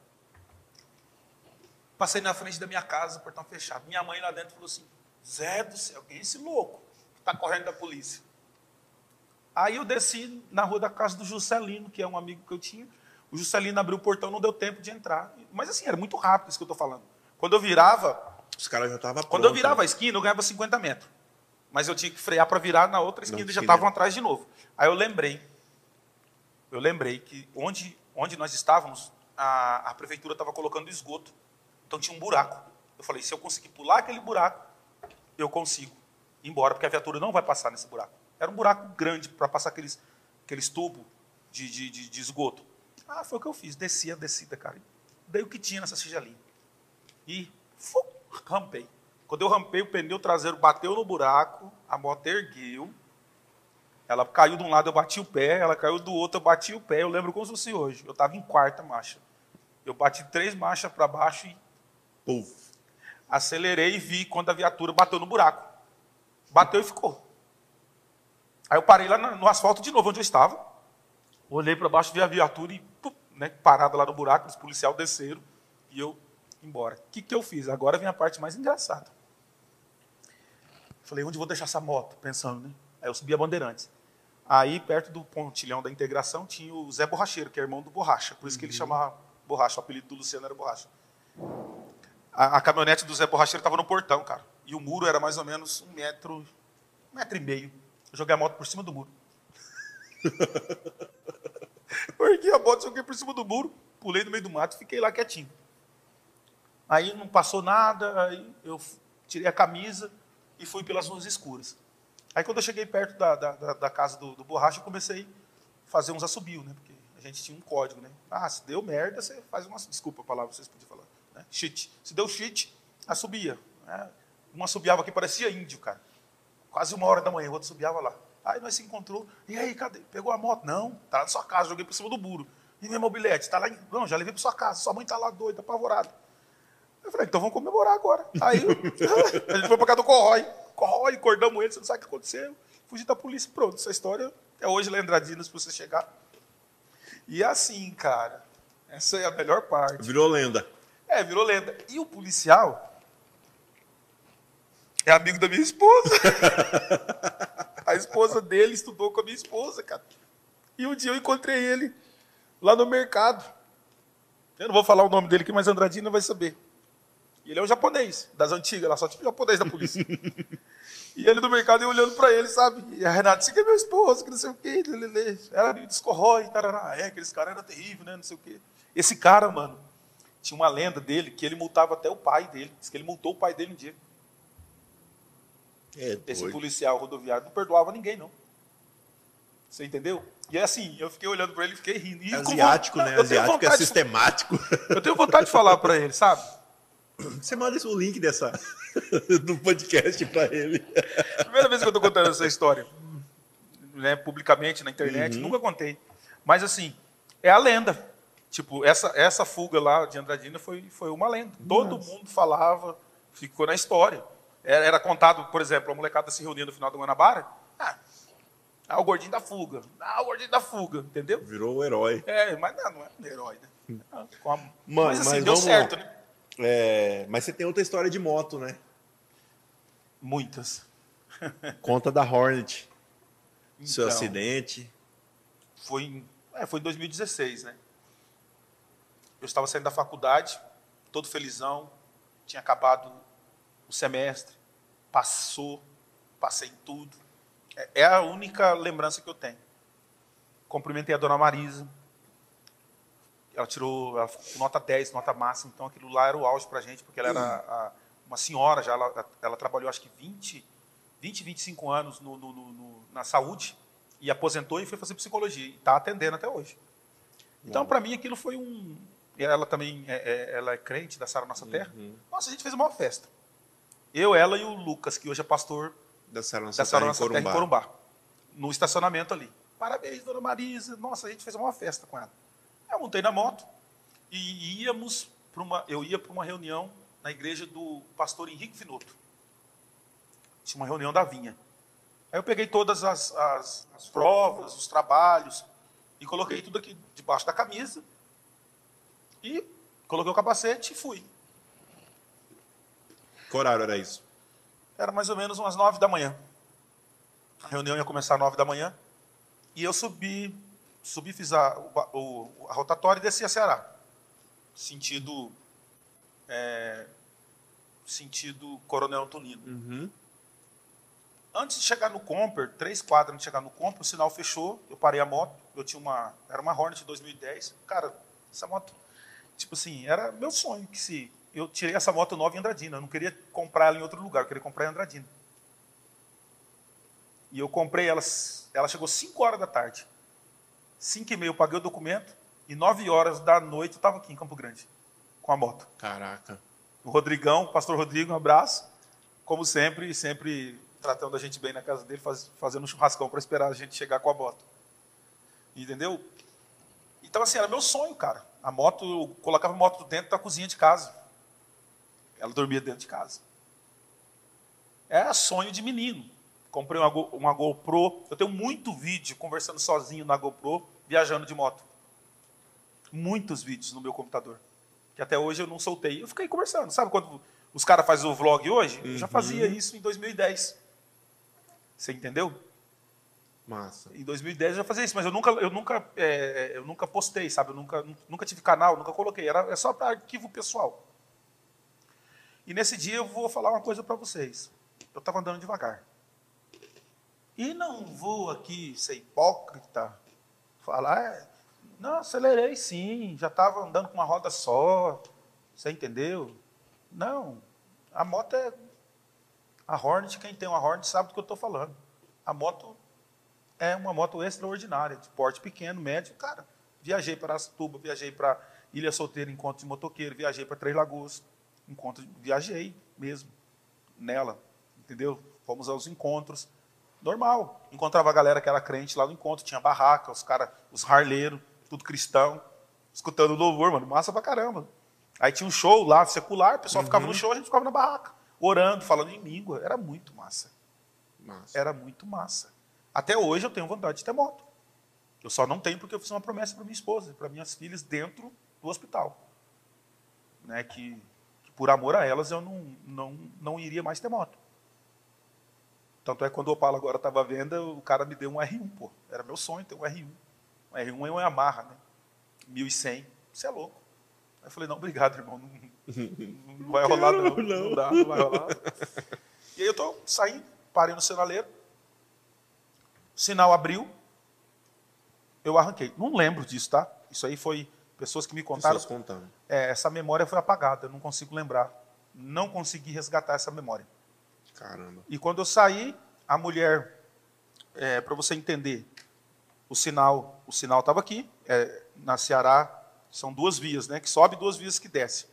Passei na frente da minha casa, portão fechado. Minha mãe lá dentro falou assim: Zé do céu, quem é esse louco que está correndo da polícia? Aí eu desci na rua da casa do Juscelino, que é um amigo que eu tinha. O Juscelino abriu o portão, não deu tempo de entrar. Mas assim, era muito rápido isso que eu estou falando. Quando eu virava, os caras já estavam Quando eu virava a esquina, eu ganhava 50 metros. Mas eu tinha que frear para virar na outra esquina e já estavam atrás de novo. Aí eu lembrei. Eu lembrei que onde, onde nós estávamos, a, a prefeitura estava colocando esgoto. Então tinha um buraco. Eu falei, se eu conseguir pular aquele buraco, eu consigo ir embora, porque a viatura não vai passar nesse buraco. Era um buraco grande para passar aqueles, aqueles tubos de, de, de, de, esgoto. Ah, foi o que eu fiz. Desci a descida, cara. Dei o que tinha nessa tigelinha. E rampei. Quando eu rampei, o pneu traseiro bateu no buraco, a moto ergueu. Ela caiu de um lado, eu bati o pé, ela caiu do outro, eu bati o pé. Eu lembro como se fosse hoje. Eu estava em quarta marcha. Eu bati três marchas para baixo e. Puf. Acelerei e vi quando a viatura bateu no buraco. Bateu e ficou. Aí eu parei lá no asfalto de novo, onde eu estava. Olhei para baixo, vi a viatura e, puf, né, parada lá no buraco, os policiais desceram. E eu embora. O que, que eu fiz? Agora vem a parte mais engraçada. Falei, onde vou deixar essa moto? Pensando, né? Aí eu subi a Bandeirantes. Aí, perto do pontilhão da integração, tinha o Zé Borracheiro, que é irmão do Borracha. Por isso que ele uhum. chamava Borracha. O apelido do Luciano era Borracha. A, a caminhonete do Zé Borracheiro estava no portão, cara. E o muro era mais ou menos um metro, um metro e meio. Joguei a moto por cima do muro. Porque a moto joguei por cima do muro, pulei no meio do mato fiquei lá quietinho. Aí não passou nada, aí eu tirei a camisa e fui pelas ruas escuras. Aí quando eu cheguei perto da, da, da casa do, do, borracha, eu comecei a fazer uns assobios, né? Porque a gente tinha um código, né? Ah, se deu merda, você faz uma... Desculpa a palavra, vocês podiam falar. Né? Cheat. Se deu cheat, assobia. Né? Um assobiava aqui, parecia índio, cara. Quase uma hora da manhã, o outro assobiava lá. Aí nós se encontrou. E aí, cadê? Pegou a moto? Não, tá na sua casa, joguei por cima do muro. E meu mobilete? Está lá em... Não, já levei para sua casa. Sua mãe está lá doida, apavorada. Eu falei, então vamos comemorar agora. Aí a gente foi para casa do Corrói. Corrói, acordamos ele, você não sabe o que aconteceu. Fugi da polícia, pronto. Essa história é hoje Lendradina, se você chegar. E assim, cara, essa é a melhor parte. Virou lenda. É, virou lenda. E o policial é amigo da minha esposa. a esposa dele estudou com a minha esposa, cara. E um dia eu encontrei ele lá no mercado. Eu não vou falar o nome dele aqui, mas Andradina vai saber. Ele é um japonês, das antigas, lá só tipo japonês da polícia. e ele no mercado eu olhando para ele, sabe? E a Renata, você que é meu esposo, que não sei o quê. Ele, ela me descorrói, tarará. É, aqueles caras eram terríveis, né? Não sei o quê. Esse cara, mano, tinha uma lenda dele que ele multava até o pai dele. Diz que ele multou o pai dele um dia. É, Esse policial rodoviário não perdoava ninguém, não. Você entendeu? E é assim, eu fiquei olhando para ele e fiquei rindo. E Asiático, como... né? Asiático é sistemático. De... Eu tenho vontade de falar para ele, sabe? Você manda o link dessa do podcast para ele. Primeira vez que eu estou contando essa história, né, publicamente na internet, uhum. nunca contei. Mas assim, é a lenda. Tipo, essa, essa fuga lá de Andradina foi, foi uma lenda. Todo Nossa. mundo falava, ficou na história. Era, era, contado, por exemplo, a molecada se reunia no final do Guanabara. Ah, ah, o gordinho da fuga. Ah, o gordinho da fuga, entendeu? Virou o herói. É, mas não, não é um herói, né? Ah, a... Mano, mas assim, mas deu certo, lá. né? É, mas você tem outra história de moto, né? Muitas. Conta da Hornet. Seu Então, acidente. Foi em, é, foi em 2016, né? Eu estava saindo da faculdade, todo felizão, tinha acabado o semestre, passou, passei em tudo. É, é a única lembrança que eu tenho. Cumprimentei a dona Marisa. Ela tirou ela nota 10, nota máxima, então aquilo lá era o auge pra gente, porque ela era a- uma senhora já, ela, ela trabalhou acho que 20, 20 25 anos no- no- no- na saúde e aposentou e foi fazer psicologia e está atendendo até hoje. Então, para mim, aquilo foi um. Ela também é, é- ela é crente da Sara Nossa Terra. Uhum. Nossa, a gente fez uma festa. Eu, ela e o Lucas, que hoje é pastor Da Sara Nossa da Nossa Terra em Corumbá. Corumbá. No estacionamento ali. Parabéns, dona Marisa. Nossa, a gente fez uma festa com ela. Eu montei na moto e íamos para uma. Eu ia para uma reunião na igreja do pastor Henrique Finotto. Tinha uma reunião da Vinha. Aí eu peguei todas as, as, as provas, os trabalhos, e coloquei tudo aqui debaixo da camisa. E coloquei o capacete e fui. Que horário era isso? Era mais ou menos umas nove da manhã. A reunião ia começar às nove da manhã. E eu subi, subi fiz a, o- a rotatória e desci a Ceará. Sentido. é, sentido Coronel Antonino. Uhum. Antes de chegar no Comper, três quadras antes de chegar no Comper, o sinal fechou, eu parei a moto, eu tinha uma, era uma Hornet 2010. Cara, essa moto, tipo assim, era meu sonho que se eu tirei essa moto nova em Andradina, eu não queria comprar ela em outro lugar, eu queria comprar em Andradina. E eu comprei ela, ela chegou 5 horas da tarde. 5 e meia eu paguei o documento e 9 horas da noite eu estava aqui em Campo Grande com a moto. Caraca. O Rodrigão, o pastor Rodrigo, um abraço. Como sempre, sempre tratando a gente bem na casa dele, faz- fazendo um churrascão para esperar a gente chegar com a moto. Entendeu? Então, assim, era meu sonho, cara. A moto, eu colocava a moto dentro da cozinha de casa. Ela dormia dentro de casa. É sonho de menino. Comprei uma, Go- uma GoPro. Eu tenho muito vídeo conversando sozinho na GoPro, viajando de moto. Muitos vídeos no meu computador. Que até hoje eu não soltei. Eu fiquei conversando. Sabe quando os caras fazem o vlog hoje? Eu já Uhum. fazia isso em 2010. Você entendeu? Massa. Em 2010 eu já fazia isso, mas eu nunca, eu nunca, é, eu nunca postei, sabe? Eu nunca, nunca tive canal, nunca coloquei. Era, é só para arquivo pessoal. E nesse dia eu vou falar uma coisa para vocês. Eu estava andando devagar. E não vou aqui ser hipócrita, falar, é, não, acelerei sim, já estava andando com uma roda só, você entendeu? Não, a moto é. A Hornet, quem tem uma Hornet sabe do que eu estou falando. A moto é uma moto extraordinária, de porte pequeno, médio. Cara, viajei para Aracatuba, viajei para Ilha Solteira, encontro de motoqueiro, viajei para Três Lagoas, encontro, viajei mesmo nela, entendeu? Fomos aos encontros, normal. Encontrava a galera que era crente lá no encontro, tinha barraca, os caras, os harleiros, tudo cristão, escutando louvor, mano, massa pra caramba. Aí tinha um show lá, secular, o pessoal ficava no show, a gente ficava na barraca, orando, falando em língua, era muito massa. Massa. Era muito massa. Até hoje eu tenho vontade de ter moto. Eu só não tenho porque eu fiz uma promessa para minha esposa, para minhas filhas dentro do hospital. Né, que por amor a elas eu não, não, não iria mais ter moto. Tanto é que quando o Opala agora estava à venda, o cara me deu um R1, pô. Era meu sonho ter um R1. Um R1 é uma Yamaha, né? 1100. Você é louco. Aí eu falei, não, obrigado, irmão. Não, não vai rolar, não. Não dá, não vai rolar. E aí eu tô saindo, parei no sinaleiro. O sinal abriu. Eu arranquei. Não lembro disso, tá? Isso aí foi pessoas que me contaram. É, essa memória foi apagada, eu não consigo lembrar. Não consegui resgatar essa memória. Caramba. E quando eu saí, a mulher, para você entender, o sinal, o sinal estava aqui. é, na Ceará são duas vias, né? Que sobe e duas vias que desce.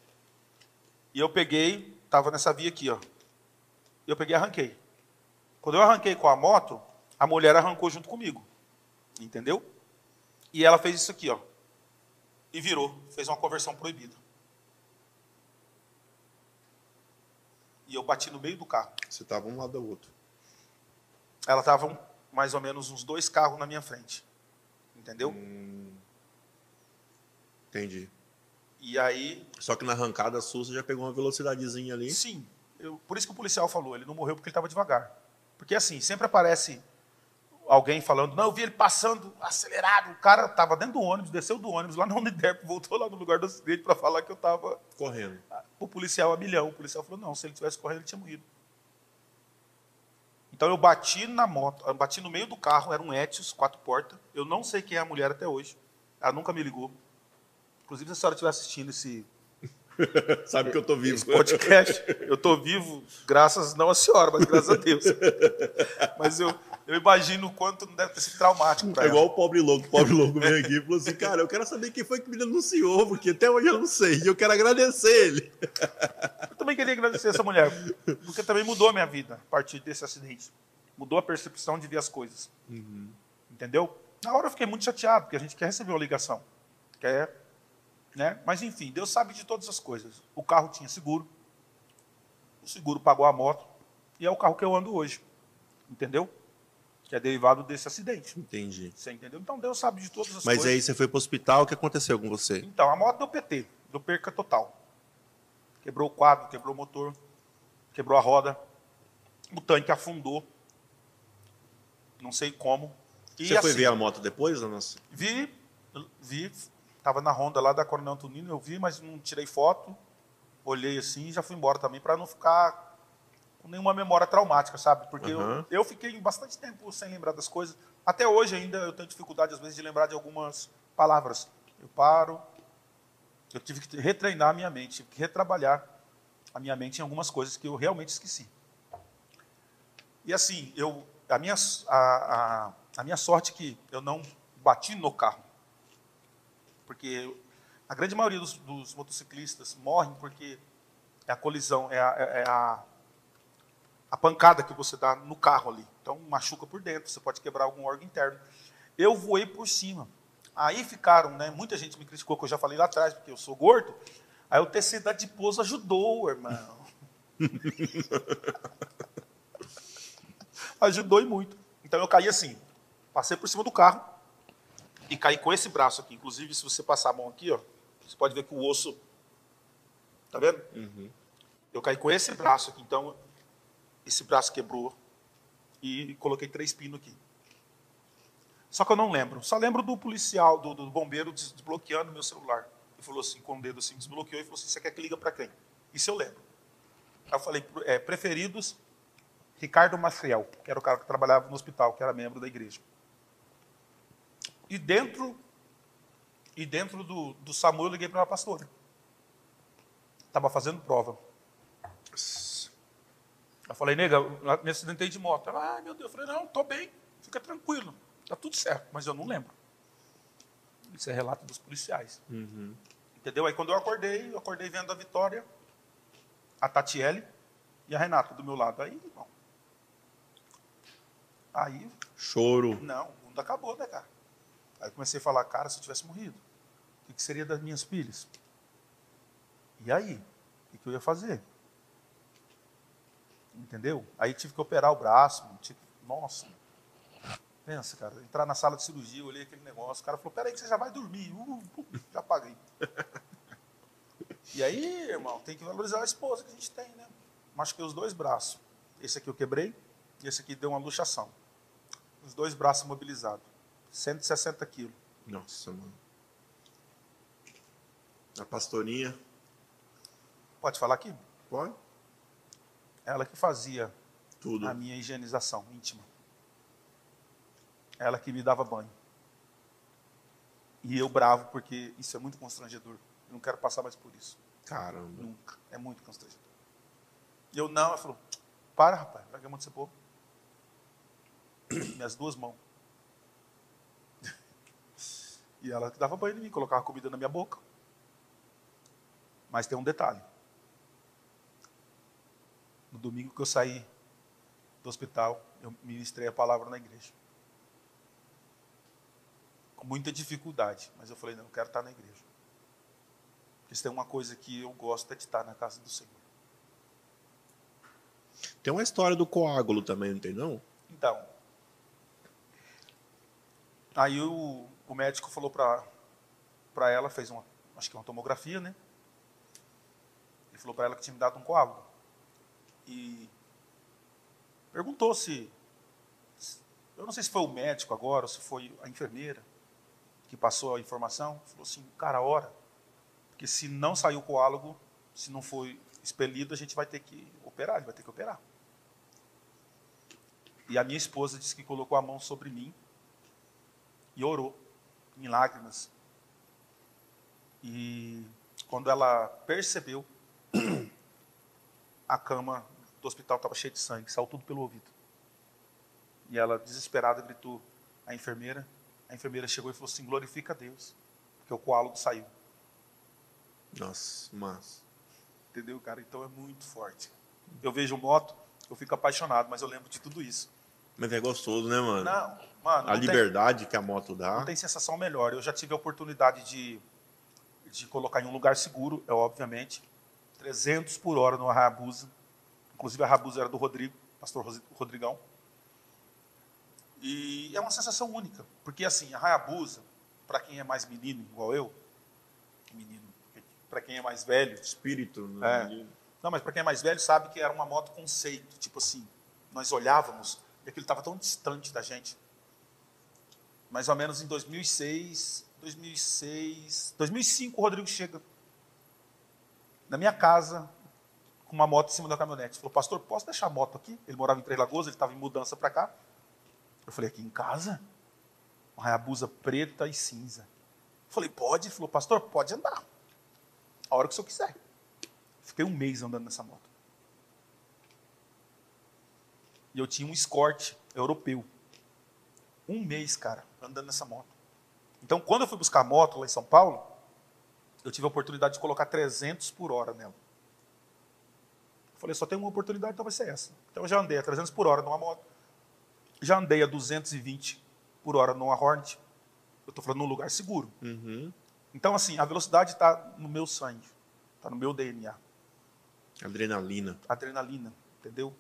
E eu peguei, estava nessa via aqui, ó. Eu peguei e arranquei. Quando eu arranquei com a moto, a mulher arrancou junto comigo. Entendeu? E ela fez isso aqui, ó. E virou, fez uma conversão proibida. E eu bati no meio do carro. Você tava um lado do outro. Ela estava mais ou menos uns dois carros na minha frente. Entendeu? Hum. Entendi. E aí, Só que na arrancada sua você já pegou uma velocidadezinha ali. sim, eu, por isso que o policial falou, ele não morreu porque ele estava devagar. Porque assim, sempre aparece alguém falando, não, eu vi ele passando acelerado. O cara estava dentro do ônibus, desceu do ônibus lá na Uniderp, voltou lá no lugar do acidente para falar que eu estava correndo. O policial a milhão. O policial falou, não, se ele tivesse correndo, ele tinha morrido. Então eu bati na moto, eu bati no meio do carro, era um Etios, quatro portas. Eu não sei quem é a mulher até hoje. Ela nunca me ligou. Inclusive, se a senhora estiver assistindo esse, Sabe que eu estou vivo. Esse podcast, eu estou vivo, graças não à senhora, mas graças a Deus. Mas eu, eu imagino o quanto não deve ter sido traumático É igual o pobre louco. O pobre louco veio aqui e falou assim: Cara, eu quero saber quem foi que me denunciou, porque até hoje eu não sei. E eu quero agradecer ele. Eu também queria agradecer essa mulher, porque também mudou a minha vida a partir desse acidente. Mudou a percepção de ver as coisas. Uhum. Entendeu? Na hora eu fiquei muito chateado, porque a gente quer receber uma ligação. Quer né? Mas enfim, Deus sabe de todas as coisas. O carro tinha seguro, o seguro pagou a moto, e é o carro que eu ando hoje. Entendeu? Que é derivado desse acidente. Entendi. Você entendeu? Então Deus sabe de todas as Mas coisas. aí você foi para o hospital, o que aconteceu com você? Então, a moto deu PT, deu perca total. Quebrou o quadro, quebrou o motor, quebrou a roda, o tanque afundou. Não sei como. E você foi assim, ver a moto depois? Nossa? Vi, vi, Estava na Honda lá da Coronel Antonino, eu vi, mas não tirei foto. Olhei assim e já fui embora também, para não ficar nenhuma memória traumática, sabe? Porque Uhum. eu, eu fiquei bastante tempo sem lembrar das coisas. Até hoje ainda eu tenho dificuldade, às vezes, de lembrar de algumas palavras. Eu paro, eu tive que retreinar a minha mente, tive que retrabalhar a minha mente em algumas coisas que eu realmente esqueci. E assim, eu, a, minha, a, a, a minha sorte é que eu não bati no carro. Porque a grande maioria dos, dos motociclistas morrem porque é a colisão, é a, é a, a pancada que você dá no carro ali. Então, machuca por dentro, você pode quebrar algum órgão interno. Eu voei por cima. Aí ficaram, né? Muita gente me criticou, que eu já falei lá atrás, porque eu sou gordo. Aí o tecido da de pouso ajudou, irmão. ajudou e muito. Então eu caí assim, passei por cima do carro e caí com esse braço aqui. Inclusive, se você passar a mão aqui, ó, você pode ver que o osso. Tá vendo? Uhum. Eu caí com esse braço aqui, então esse braço quebrou e coloquei três pinos aqui. Só que eu não lembro. Só lembro do policial, do, do bombeiro des- desbloqueando meu celular. Ele falou assim, com o dedo assim, desbloqueou e falou assim: Você quer que liga para quem? Isso eu lembro. Aí eu falei: é, Preferidos, Ricardo Maciel, que era o cara que trabalhava no hospital, que era membro da igreja. E dentro, e dentro do, do SAMU eu liguei para uma pastora. Estava fazendo prova. Eu falei, nega, me acidentei de moto. Ela, ai meu Deus, eu falei, não, estou bem, fica tranquilo, está tudo certo, mas eu não lembro. Isso é relato dos policiais. Uhum. Entendeu? Aí quando eu acordei, eu acordei vendo a Vitória, a Tatiele e a Renata do meu lado. Aí, irmão. Aí, Choro. não, o mundo acabou, né, cara? Aí eu comecei a falar, cara, se eu tivesse morrido, o que, que seria das minhas filhas? E aí? O que, que eu ia fazer? Entendeu? Aí tive que operar o braço. Tive... Nossa. Pensa, cara, entrar na sala de cirurgia, olhei aquele negócio, o cara falou, peraí que você já vai dormir. Uh, uh, já paguei. e aí, irmão, tem que valorizar a esposa que a gente tem, né? Machuquei os dois braços. Esse aqui eu quebrei, e esse aqui deu uma luxação. Os dois braços imobilizados. 160 quilos. Nossa, mano. A pastorinha. Pode falar aqui? Pode? Ela que fazia Tudo. a minha higienização íntima. Ela que me dava banho. E eu bravo, porque isso é muito constrangedor. Eu não quero passar mais por isso. Caramba. Nunca. É muito constrangedor. E eu não, ela falou, para, rapaz, vai que você pôr. Minhas duas mãos. E ela que dava banho em mim, colocava comida na minha boca. Mas tem um detalhe. Domingo que eu saí do hospital, eu ministrei a palavra na igreja. Com muita dificuldade, mas eu falei, não, eu quero estar na igreja. Porque se tem uma coisa que eu gosto é de estar na casa do Senhor. Tem uma história do coágulo também, não tem não? Então, aí o, o médico falou para ela, fez uma, acho que uma tomografia, né? Ele falou para ela que tinha me dado um coágulo. E perguntou se, eu não sei se foi o médico agora ou se foi a enfermeira que passou a informação, falou assim, cara, ora, porque se não sair o coágulo, se não foi expelido, a gente vai ter que operar, ele vai ter que operar. E a minha esposa disse que colocou a mão sobre mim e orou em lágrimas. E quando ela percebeu, a cama do hospital estava cheia de sangue, saiu tudo pelo ouvido. E ela, desesperada, gritou à enfermeira. A enfermeira chegou e falou assim: glorifica a Deus, porque o coágulo saiu. Nossa, mas. Entendeu, cara? Então é muito forte. Eu vejo moto, eu fico apaixonado, mas eu lembro de tudo isso. Mas é gostoso, né, mano? Não, mano. a não liberdade tem, que a moto dá. Não tem sensação melhor. Eu já tive a oportunidade de, de colocar em um lugar seguro, é obviamente. 300 por hora no Hayabusa. Inclusive a Hayabusa era do Rodrigo, pastor Rodrigão. E é uma sensação única, porque assim, a Hayabusa, para quem é mais menino, igual eu, menino, para quem é mais velho, espírito, né? É, não, mas para quem é mais velho sabe que era uma moto conceito, tipo assim, nós olhávamos e aquilo estava tão distante da gente. Mais ou menos em 2006, 2006, 2005 o Rodrigo chega na minha casa com uma moto em cima da caminhonete. Falou, pastor, posso deixar a moto aqui? Ele morava em Três Lagoas, ele estava em mudança para cá. Eu falei, aqui em casa? Uma Hayabusa preta e cinza. Eu falei, pode? Ele falou, pastor, pode andar. A hora que o senhor quiser. Fiquei um mês andando nessa moto. E eu tinha um Escort europeu. Um mês, cara, andando nessa moto. Então, quando eu fui buscar a moto lá em São Paulo, eu tive a oportunidade de colocar 300 por hora nela. Eu falei, só tem uma oportunidade, então vai ser essa. Então eu já andei a 300 por hora numa moto. Já andei a 220 por hora numa Hornet. Eu estou falando num lugar seguro. Uhum. Então, assim, a velocidade está no meu sangue. Está no meu DNA. Adrenalina. Adrenalina, entendeu?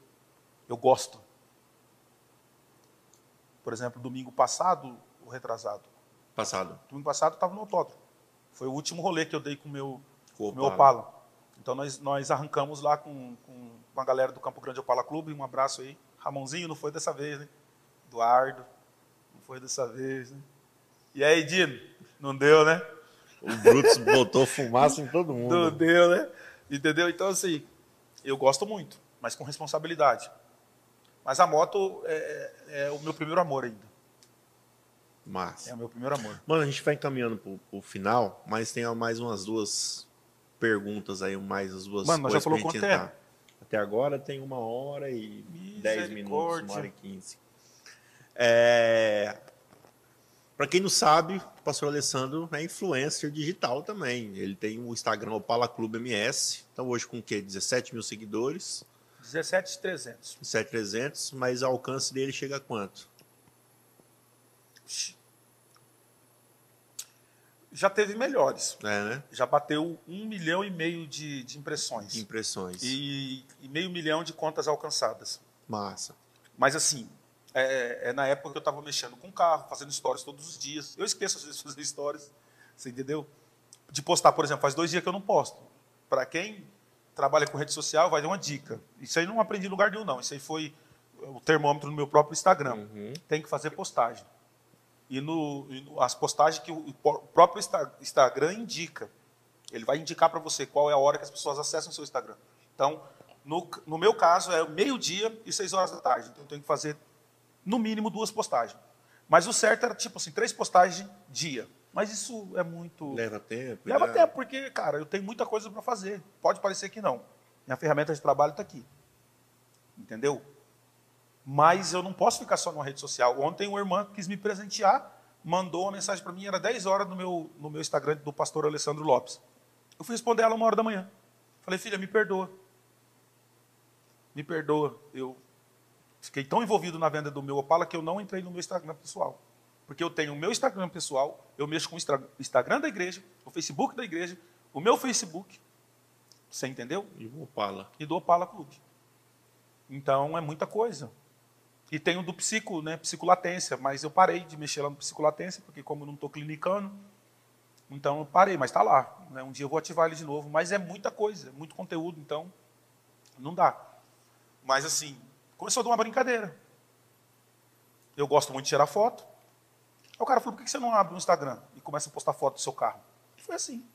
Eu gosto. Por exemplo, domingo passado, o retrasado. Passado. Domingo passado eu estava no autódromo. Foi o último rolê que eu dei com meu, o meu Opala. Então nós, nós arrancamos lá com, com, com a galera do Campo Grande Opala Clube. Um abraço aí. Ramonzinho, não foi dessa vez, né? Eduardo, não foi dessa vez, né? E aí, Dino? Não deu, né? O Brutus botou fumaça em todo mundo. Não deu, né? Entendeu? Então, assim, eu gosto muito, mas com responsabilidade. Mas a moto é, é o meu primeiro amor ainda. Massa. É o meu primeiro amor. Mano, a gente vai encaminhando pro, pro final, mas tem mais umas duas perguntas aí, mais as duas Mano, nós já falou quanto é? Até agora tem uma hora e dez minutos, uma hora e quinze. É... Para quem não sabe, o pastor Alessandro é influencer digital também. Ele tem o Instagram Opala Clube MS. Então hoje com o quê? 17 mil seguidores. 17,300. 17,300, mas o alcance dele chega a quanto? Já teve melhores. É, né? Já bateu um milhão e meio de, de impressões. Impressões. E, e, meio milhão de contas alcançadas. Massa. Mas assim, é, é na época que eu estava mexendo com o carro, fazendo stories todos os dias. Eu esqueço às vezes de fazer stories, você entendeu? De postar, por exemplo, faz dois dias que eu não posto. Para quem trabalha com rede social, vai dar uma dica. Isso aí não aprendi em lugar nenhum, não. Isso aí foi o termômetro no meu próprio Instagram. Uhum. Tem que fazer postagem. E, no, e no, as postagens que o, o próprio Instagram indica. Ele vai indicar para você qual é a hora que as pessoas acessam o seu Instagram. Então, no, no meu caso, é meio-dia e seis horas da tarde. Então, eu tenho que fazer, no mínimo, duas postagens. Mas o certo era, tipo assim, três postagens dia. Mas isso é muito. Leva tempo. Leva né? tempo, porque, cara, eu tenho muita coisa para fazer. Pode parecer que não. Minha ferramenta de trabalho está aqui. Entendeu? Mas eu não posso ficar só numa rede social. Ontem uma irmã quis me presentear, mandou uma mensagem para mim, era 10 horas no meu, no meu Instagram do pastor Alessandro Lopes. Eu fui responder ela uma hora da manhã. Falei, filha, me perdoa. Me perdoa. Eu fiquei tão envolvido na venda do meu Opala que eu não entrei no meu Instagram pessoal. Porque eu tenho o meu Instagram pessoal, eu mexo com o Instagram da igreja, o Facebook da igreja, o meu Facebook. Você entendeu? E do Opala. E do Opala Clube. Então é muita coisa. E tem o do psico, né, psicolatência, mas eu parei de mexer lá no psicolatência, porque como eu não estou clinicando, então eu parei, mas está lá. Né, um dia eu vou ativar ele de novo, mas é muita coisa, é muito conteúdo, então não dá. Mas assim, começou a dar uma brincadeira. Eu gosto muito de tirar foto. Aí o cara falou, por que você não abre o Instagram e começa a postar foto do seu carro? E foi assim.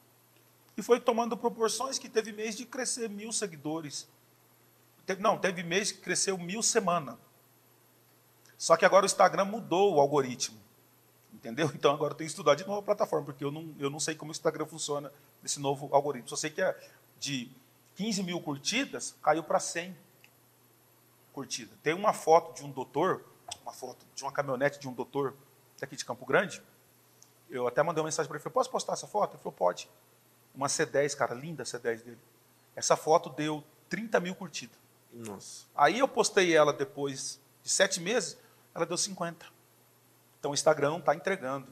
E foi tomando proporções que teve mês de crescer mil seguidores. Não, teve mês que cresceu mil semana. Só que agora o Instagram mudou o algoritmo. Entendeu? Então agora eu tenho que estudar de novo a plataforma, porque eu não, eu não sei como o Instagram funciona nesse novo algoritmo. Só sei que é de 15 mil curtidas, caiu para 100 curtidas. Tem uma foto de um doutor, uma foto de uma caminhonete de um doutor daqui de Campo Grande. Eu até mandei uma mensagem para ele, falei, posso postar essa foto? Ele falou, pode. Uma C10, cara, linda a C10 dele. Essa foto deu 30 mil curtidas. Nossa. Aí eu postei ela depois de sete meses, ela deu 50. Então o Instagram está entregando,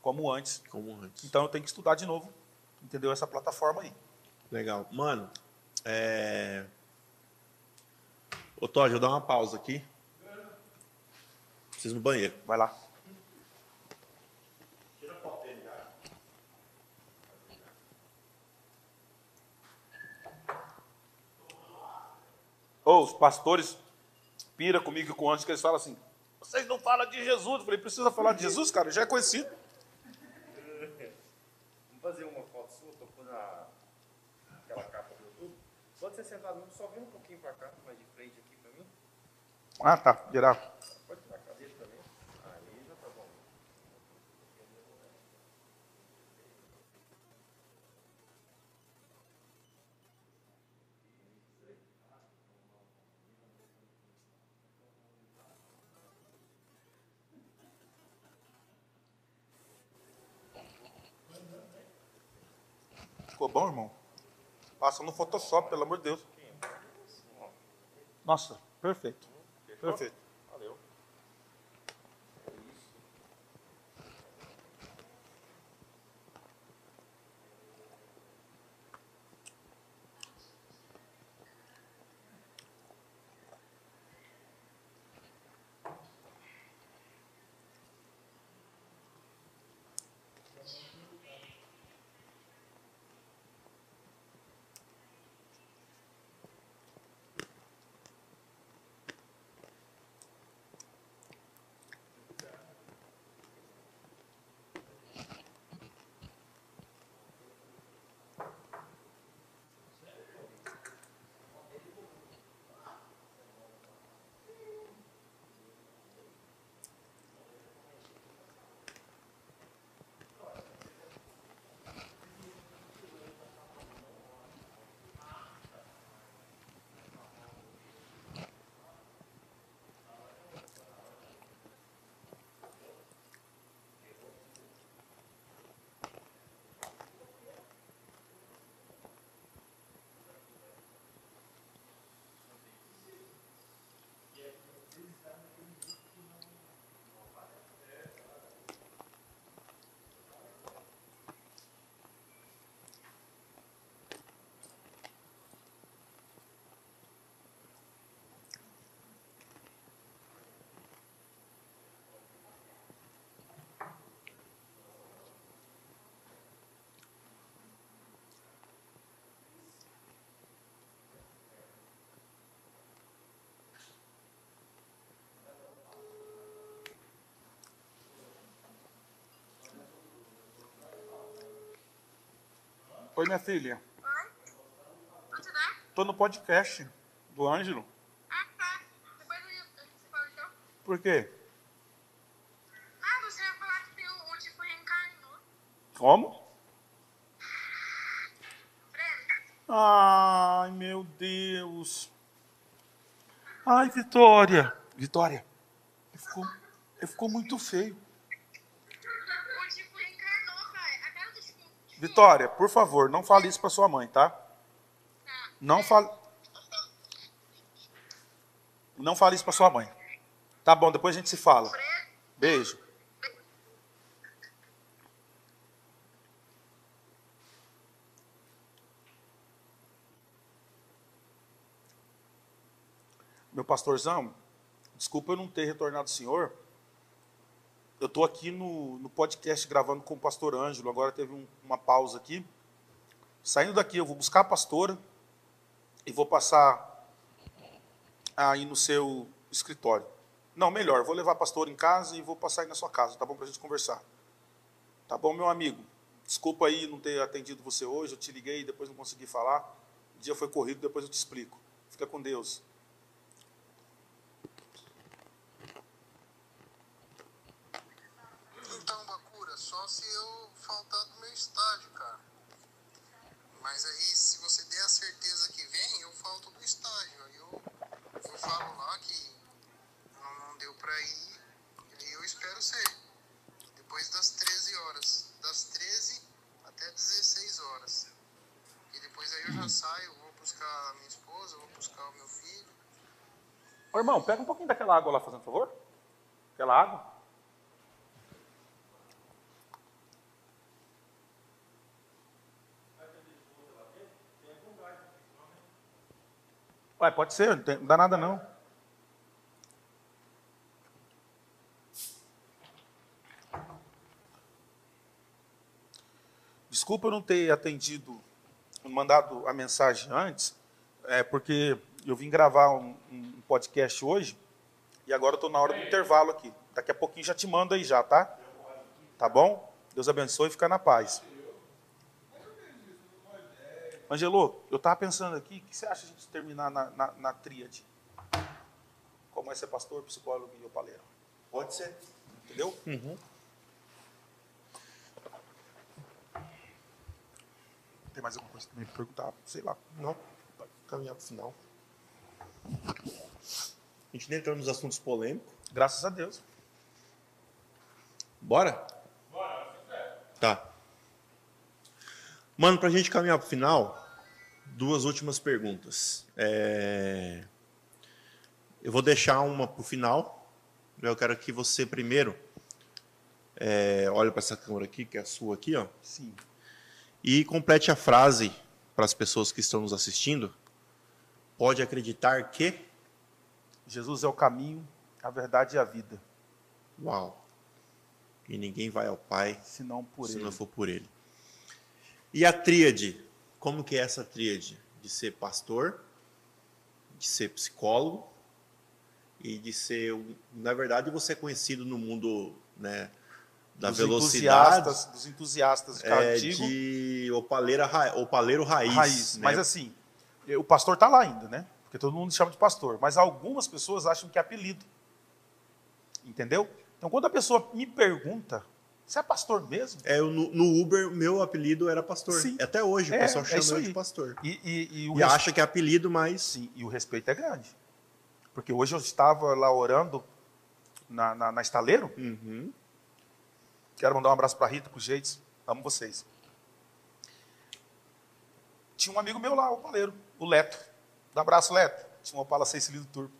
como antes. Como antes. Então eu tenho que estudar de novo, entendeu? Essa plataforma aí. Legal. Mano, é... Ô, Todd, eu vou dar uma pausa aqui. Preciso ir no banheiro. Vai lá. Ô, os pastores pira comigo e com antes que eles falam assim: vocês não falam de Jesus. Eu falei, precisa falar de Jesus, cara, já é conhecido. Vamos fazer uma foto sua, pondo a, aquela capa do YouTube. Pode ser sentado mesmo, só vem um pouquinho pra cá, mais de frente aqui pra mim. Ah, tá, virar. Ficou bom, irmão? Passa no Photoshop, pelo amor de Deus. Nossa, perfeito. Perfeito. Oi, minha filha. Oi? Onde vai? Tô no podcast do Ângelo. Ah, tá. Depois eu, você fala então? Por quê? Ah, você vai falar que tem um, um tipo reencarnou. Como? Ai, meu Deus. Ai, Vitória. Vitória. Ficou, ele ficou muito feio. Vitória, por favor, não fale isso pra sua mãe, tá? Não fale. Não fale isso pra sua mãe. Tá bom, depois a gente se fala. Beijo. Meu pastorzão, desculpa eu não ter retornado ao senhor. Eu estou aqui no, no podcast gravando com o pastor Ângelo, agora teve um- uma pausa aqui. Saindo daqui, eu vou buscar a pastora e vou passar a ir no seu escritório. Não, melhor, vou levar pastor em casa e vou passar aí na sua casa, tá bom para a gente conversar. Tá bom, meu amigo? Desculpa aí não ter atendido você hoje, eu te liguei e depois não consegui falar. O dia foi corrido, depois eu te explico. Fica com Deus. Então, Bakura, só se eu faltar do meu estágio, cara. Mas aí, se você der a certeza que vem, eu falto do estágio. Aí eu, eu falo lá que não, não deu pra ir, e aí eu espero ser. Depois das 13 horas. Das 13 até 16 horas. E depois aí eu já saio, vou buscar a minha esposa, vou buscar o meu filho. Ô, irmão, pega um pouquinho daquela água lá, fazendo favor. Aquela água. Ué, pode ser, não dá nada não. Desculpa eu não ter atendido, mandado a mensagem antes, é porque eu vim gravar um, um podcast hoje e agora estou na hora do intervalo aqui. Daqui a pouquinho já te mando aí já, tá? Tá bom? Deus abençoe e fica na paz. Angelo, eu estava pensando aqui, o que você acha de a gente terminar na, na, na tríade? Como é ser pastor, psicólogo e opaleiro? Pode ser. Entendeu? Tem mais alguma coisa também para perguntar? Sei lá. Não, pode caminhar para o final. A gente nem entrou nos assuntos polêmicos. Graças a Deus. Bora? Bora, Tá. Mano, pra gente caminhar pro final, duas últimas perguntas. É, Eu vou deixar uma pro final. Eu quero que você primeiro é, olhe para essa câmera aqui, que é a sua aqui, ó, Sim. e complete a frase para as pessoas que estão nos assistindo. Pode acreditar que. Jesus é o caminho, a verdade e a vida, Uau! E ninguém vai ao Pai se não por se ele. não for por ele. E a tríade? Como que é essa tríade? De ser pastor, de ser psicólogo e de ser, na verdade, você é conhecido no mundo né, da dos velocidade, entusiastas, dos entusiastas de carro é, antigo, de opaleira, ra- opaleiro raiz. raiz. né? Mas assim, o pastor está lá ainda, né? Porque todo mundo chama de pastor. Mas algumas pessoas acham que é apelido. Entendeu? Então, quando a pessoa me pergunta, você é pastor mesmo? É, eu, no, no Uber, meu apelido era pastor. Sim. Até hoje, o É, pessoal é chama isso eu de pastor. E, e- e o E acha que é apelido, mas Sim, e o respeito é grande. Porque hoje eu estava lá orando na, na, na estaleiro. Uhum. Quero mandar um abraço para Rita, para os Jeitos. Amo vocês. Tinha um amigo meu lá, o paleiro, o Leto. Dá abraço, Leto. Tinha uma Opala 6 cilindros turbo.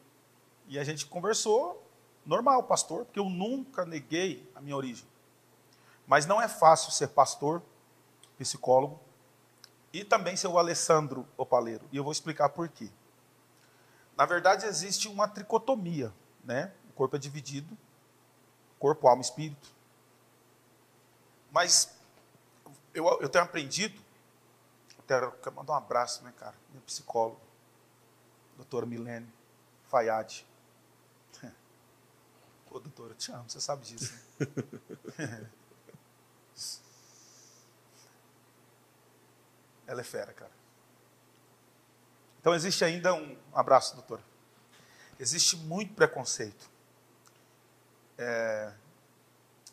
E a gente conversou, normal, pastor, porque eu nunca neguei a minha origem. Mas não é fácil ser pastor, psicólogo, e também ser o Alessandro Opaleiro. E eu vou explicar por quê. Na verdade, existe uma tricotomia, né? O corpo é dividido, corpo, alma espírito. Mas eu, eu tenho aprendido, quero, quero mandar um abraço, né, cara? Minha psicóloga, doutora Milene Fayad. Ô, doutora, eu te amo, você sabe disso. Né? Ela é fera, cara. Então existe ainda um. um abraço, doutora. Existe muito preconceito é,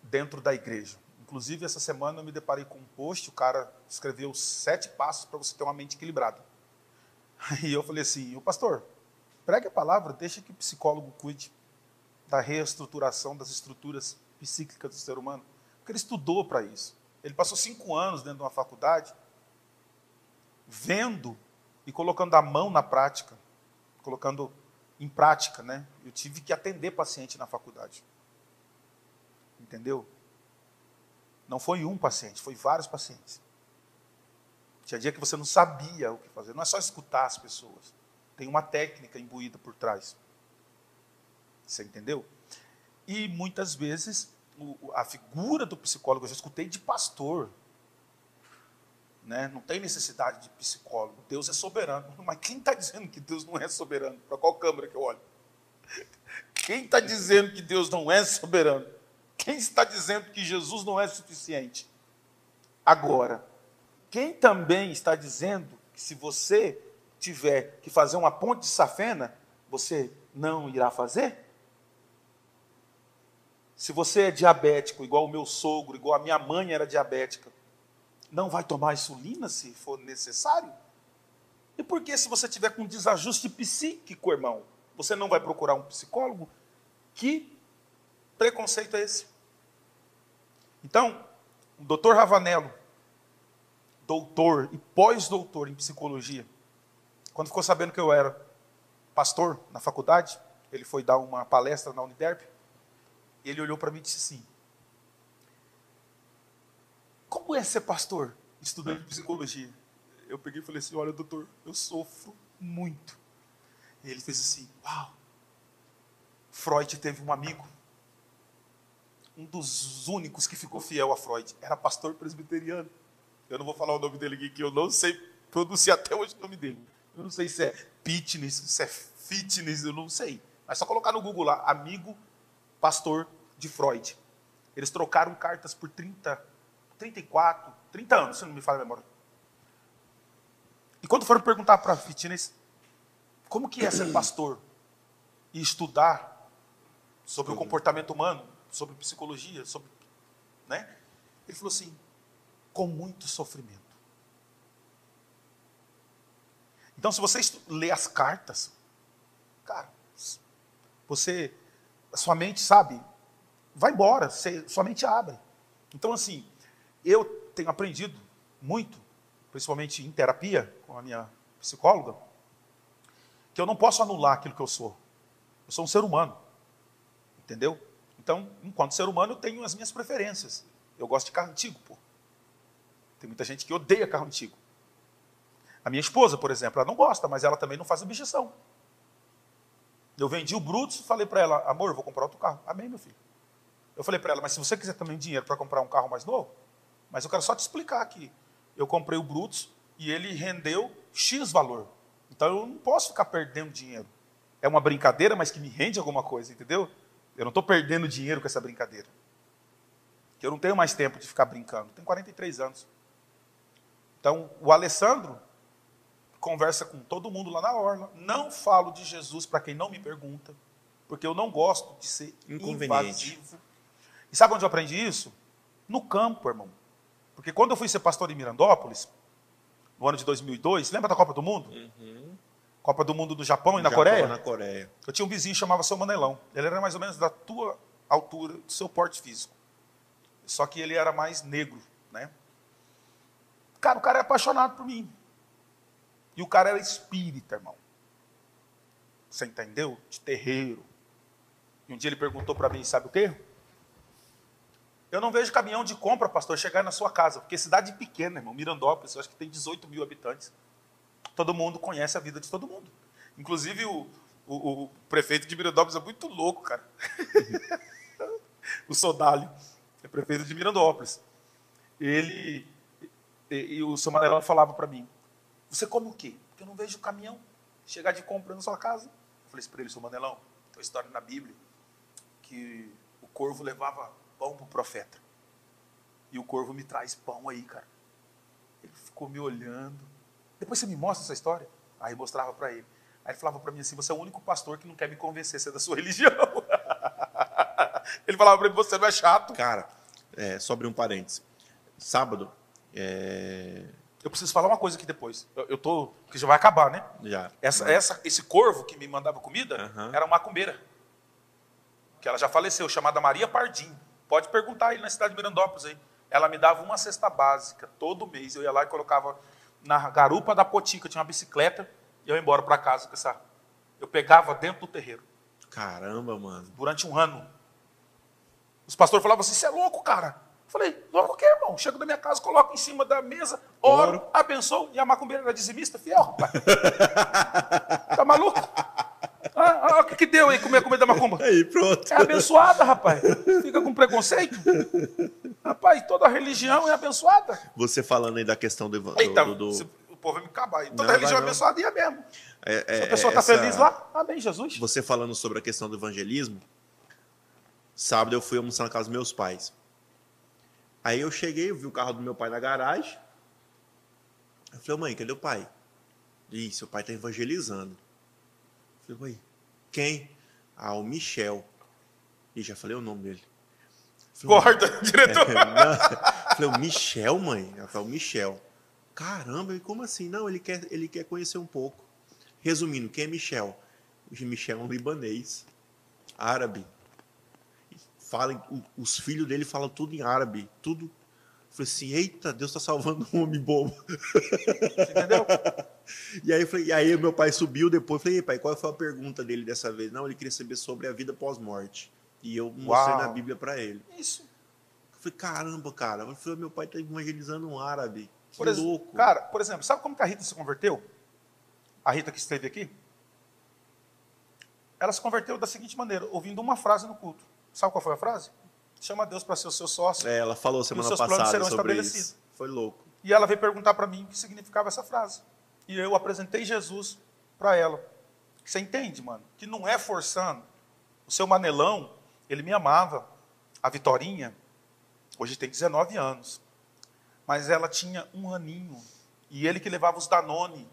dentro da igreja. Inclusive, essa semana eu me deparei com um post, o cara escreveu sete passos para você ter uma mente equilibrada. Aí eu falei assim, o pastor, pregue a palavra, deixa que o psicólogo cuide da reestruturação das estruturas psíquicas do ser humano. Porque ele estudou para isso. Ele passou cinco anos dentro de uma faculdade, vendo e colocando a mão na prática, colocando em prática, né? Eu tive que atender paciente na faculdade. Entendeu? Não foi um paciente, foi vários pacientes. Tinha dia que você não sabia o que fazer. Não é só escutar as pessoas. Tem uma técnica imbuída por trás. Você entendeu? E muitas vezes a figura do psicólogo, eu já escutei de pastor. Né? Não tem necessidade de psicólogo. Deus é soberano. Mas quem está dizendo que Deus não é soberano? Para qual câmera que eu olho? Quem está dizendo que Deus não é soberano? Quem está dizendo que Jesus não é suficiente? Agora, quem também está dizendo que se você tiver que fazer uma ponte de safena, você não irá fazer? Se você é diabético, igual o meu sogro, igual a minha mãe era diabética, não vai tomar insulina se for necessário? E por que, se você tiver com desajuste psíquico, irmão, você não vai procurar um psicólogo? Que preconceito é esse? Então, o doutor Ravanello, doutor e pós-doutor em psicologia, quando ficou sabendo que eu era pastor na faculdade, ele foi dar uma palestra na Uniderp, ele olhou para mim e disse assim: Como é ser pastor, estudante de psicologia? Eu peguei e falei assim: Olha, doutor, eu sofro muito. E ele fez assim: Uau! Freud teve um amigo, um dos únicos que ficou fiel a Freud, era pastor presbiteriano. Eu não vou falar o nome dele aqui, que eu não sei pronunciar até hoje o nome dele. Eu não sei se é fitness, se é fitness, eu não sei. Mas só colocar no Google lá, amigo pastor de Freud. Eles trocaram cartas por 30, 34, 30 anos, se não me falha a memória. E quando foram perguntar para Fitness como que é ser pastor e estudar sobre o comportamento humano, sobre psicologia, sobre, né? Ele falou assim, com muito sofrimento. Então, se você lê as cartas, cara, você, a sua mente, sabe, vai embora, você, sua mente abre. Então, assim, eu tenho aprendido muito, principalmente em terapia, com a minha psicóloga, que eu não posso anular aquilo que eu sou. Eu sou um ser humano. Entendeu? Então, enquanto ser humano, eu tenho as minhas preferências. Eu gosto de carro antigo, pô. Tem muita gente que odeia carro antigo. A minha esposa, por exemplo, ela não gosta, mas ela também não faz objeção. Eu vendi o Brutus falei para ela, amor, eu vou comprar outro carro. Amém, meu filho. Eu falei para ela, mas se você quiser também dinheiro para comprar um carro mais novo, mas eu quero só te explicar aqui. Eu comprei o Brutus e ele rendeu X valor. Então eu não posso ficar perdendo dinheiro. É uma brincadeira, mas que me rende alguma coisa, entendeu? Eu não estou perdendo dinheiro com essa brincadeira. Que eu não tenho mais tempo de ficar brincando. Tenho 43 anos. Então, o Alessandro conversa com todo mundo lá na orla. Não falo de Jesus para quem não me pergunta, porque eu não gosto de ser invasivo. E sabe onde eu aprendi isso? No campo, irmão. Porque quando eu fui ser pastor em Mirandópolis, no ano de 2002, lembra da Copa do Mundo? Uhum. Copa do Mundo do Japão e na Japão, Coreia? Na Coreia. Eu tinha um vizinho que chamava seu Manelão. Ele era mais ou menos da tua altura, do seu porte físico. Só que ele era mais negro, né? Cara, o cara é apaixonado por mim. E o cara era espírita, irmão. Você entendeu? De terreiro. E um dia ele perguntou para mim, sabe o quê? Eu não vejo caminhão de compra, pastor, chegar na sua casa, porque cidade pequena, irmão, Mirandópolis, eu acho que tem 18 mil habitantes. Todo mundo conhece a vida de todo mundo. Inclusive o, o, o prefeito de Mirandópolis é muito louco, cara. o Sodálio, é prefeito de Mirandópolis. Ele e, e o seu Manelão falava para mim: Você come o quê? Porque eu não vejo caminhão chegar de compra na sua casa. Eu falei para ele: Seu Manelão, tem uma história na Bíblia que o corvo levava pão para o profeta. E o corvo me traz pão aí, cara. Ele ficou me olhando. Depois você me mostra essa história? Aí mostrava para ele. Aí ele falava para mim assim: Você é o único pastor que não quer me convencer a ser da sua religião. ele falava para mim: Você não é chato. Cara, é, sobre um parênteses. Sábado, é, Eu preciso falar uma coisa aqui depois. Eu, eu tô. Que já vai acabar, né? já. Essa, essa, esse corvo que me mandava comida Aham. era uma macumbeira. Que ela já faleceu, chamada Maria Pardim. Pode perguntar aí na cidade de Mirandópolis aí. Ela me dava uma cesta básica todo mês. Eu ia lá e colocava na garupa da potica, tinha uma bicicleta, e eu ia embora para casa com essa. Eu pegava dentro do terreiro, Caramba, mano. durante um ano. Os pastores falavam assim: você é louco, cara. Eu falei, louco o quê, irmão? Chego da minha casa, coloco em cima da mesa, oro, Oro. abençoo, e a macumbeira era dizimista, fiel, rapaz. tá maluco? Ah, ah, o que, que deu aí comer a comida da macumba? Aí, pronto. É abençoada, rapaz. Fica com preconceito. Rapaz, toda religião é abençoada. Você falando aí da questão do. do, Eita, do- do- se- o povo vai me acabar. Toda Não, religião é abençoada e é mesmo. é- é- Se a pessoa está essa- feliz lá, amém, Jesus. Você falando sobre a questão do evangelismo, sábado eu fui almoçar na casa dos meus pais. Aí eu cheguei, eu vi o carro do meu pai na garagem. Eu falei, mãe, cadê o pai? Ih, seu pai está evangelizando. Eu falei, mãe, quem? Ah, o Michel. E já falei o nome dele. Falei, Corta, diretor. não. Falei, o Michel, mãe? Ela falou, o Michel. Caramba, e como assim? Não, ele quer, ele quer conhecer um pouco. Resumindo, quem é Michel? O Michel é um libanês, árabe. Fala, os filhos dele falam tudo em árabe, tudo. Falei assim, eita, Deus está salvando um homem bobo. Entendeu? E aí, falei, e aí meu pai subiu depois, falei, "E aí, pai, qual foi a pergunta dele dessa vez? Não, ele queria saber sobre a vida pós-morte. E eu mostrei Uau. na Bíblia para ele. Isso. Eu falei, caramba, cara. Eu falei, meu pai tá evangelizando um árabe. Que Por ex- louco. Cara, por exemplo, sabe como que a Rita se converteu? A Rita que esteve aqui? Ela se converteu da seguinte maneira, ouvindo uma frase no culto. Sabe qual foi a frase? Chama Deus para ser o seu sócio. É, ela falou semana seus planos passada serão sobre estabelecidos. isso. Foi louco. E ela veio perguntar para mim o que significava essa frase. E eu apresentei Jesus para ela. Você entende, mano? Que não é forçando. O seu Manelão, ele me amava. A Vitorinha, hoje tem 19 anos. Mas ela tinha um aninho. E ele que levava os Danone.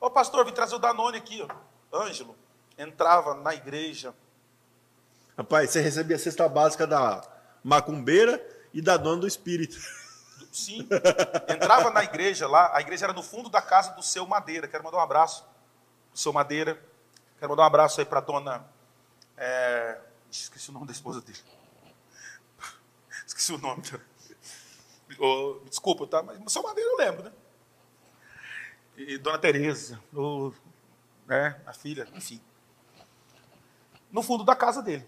Ô pastor, vim trazer o Danone aqui. Ó. Ângelo entrava na igreja. Rapaz, você recebia a cesta básica da macumbeira e da dona do espírito. Sim. Entrava na igreja lá, a igreja era no fundo da casa do seu Madeira. Quero mandar um abraço pro seu Madeira. Quero mandar um abraço aí para dona. é, Esqueci o nome da esposa dele. Esqueci o nome. Ô, desculpa, tá? Mas seu Madeira eu lembro, né? E dona Tereza, o- né? a filha, enfim. No fundo da casa dele.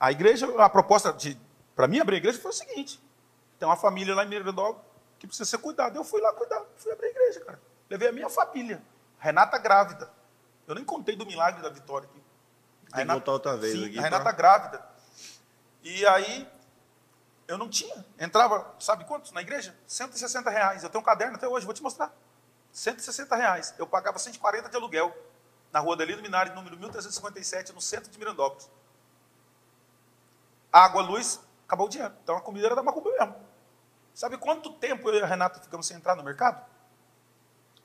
A igreja, a proposta para mim abrir a igreja foi o seguinte: tem uma família lá em Mirandol que precisa ser cuidada. Eu fui lá cuidar, fui abrir a igreja, cara. Levei a minha família. Renata grávida. Eu nem contei do milagre da vitória aqui. Tem que voltar outra vez Sim, aqui a Renata pra- grávida. E aí, eu não tinha. Entrava, sabe quantos na igreja? 160 reais. Eu tenho um caderno até hoje, vou te mostrar. 160 reais. Eu pagava 140 de aluguel na rua Delino Minari, número 1357, no centro de Mirandópolis. Água, luz, acabou o dinheiro. Então a comida era da macumba mesmo. Sabe quanto tempo eu e a Renata ficamos sem entrar no mercado?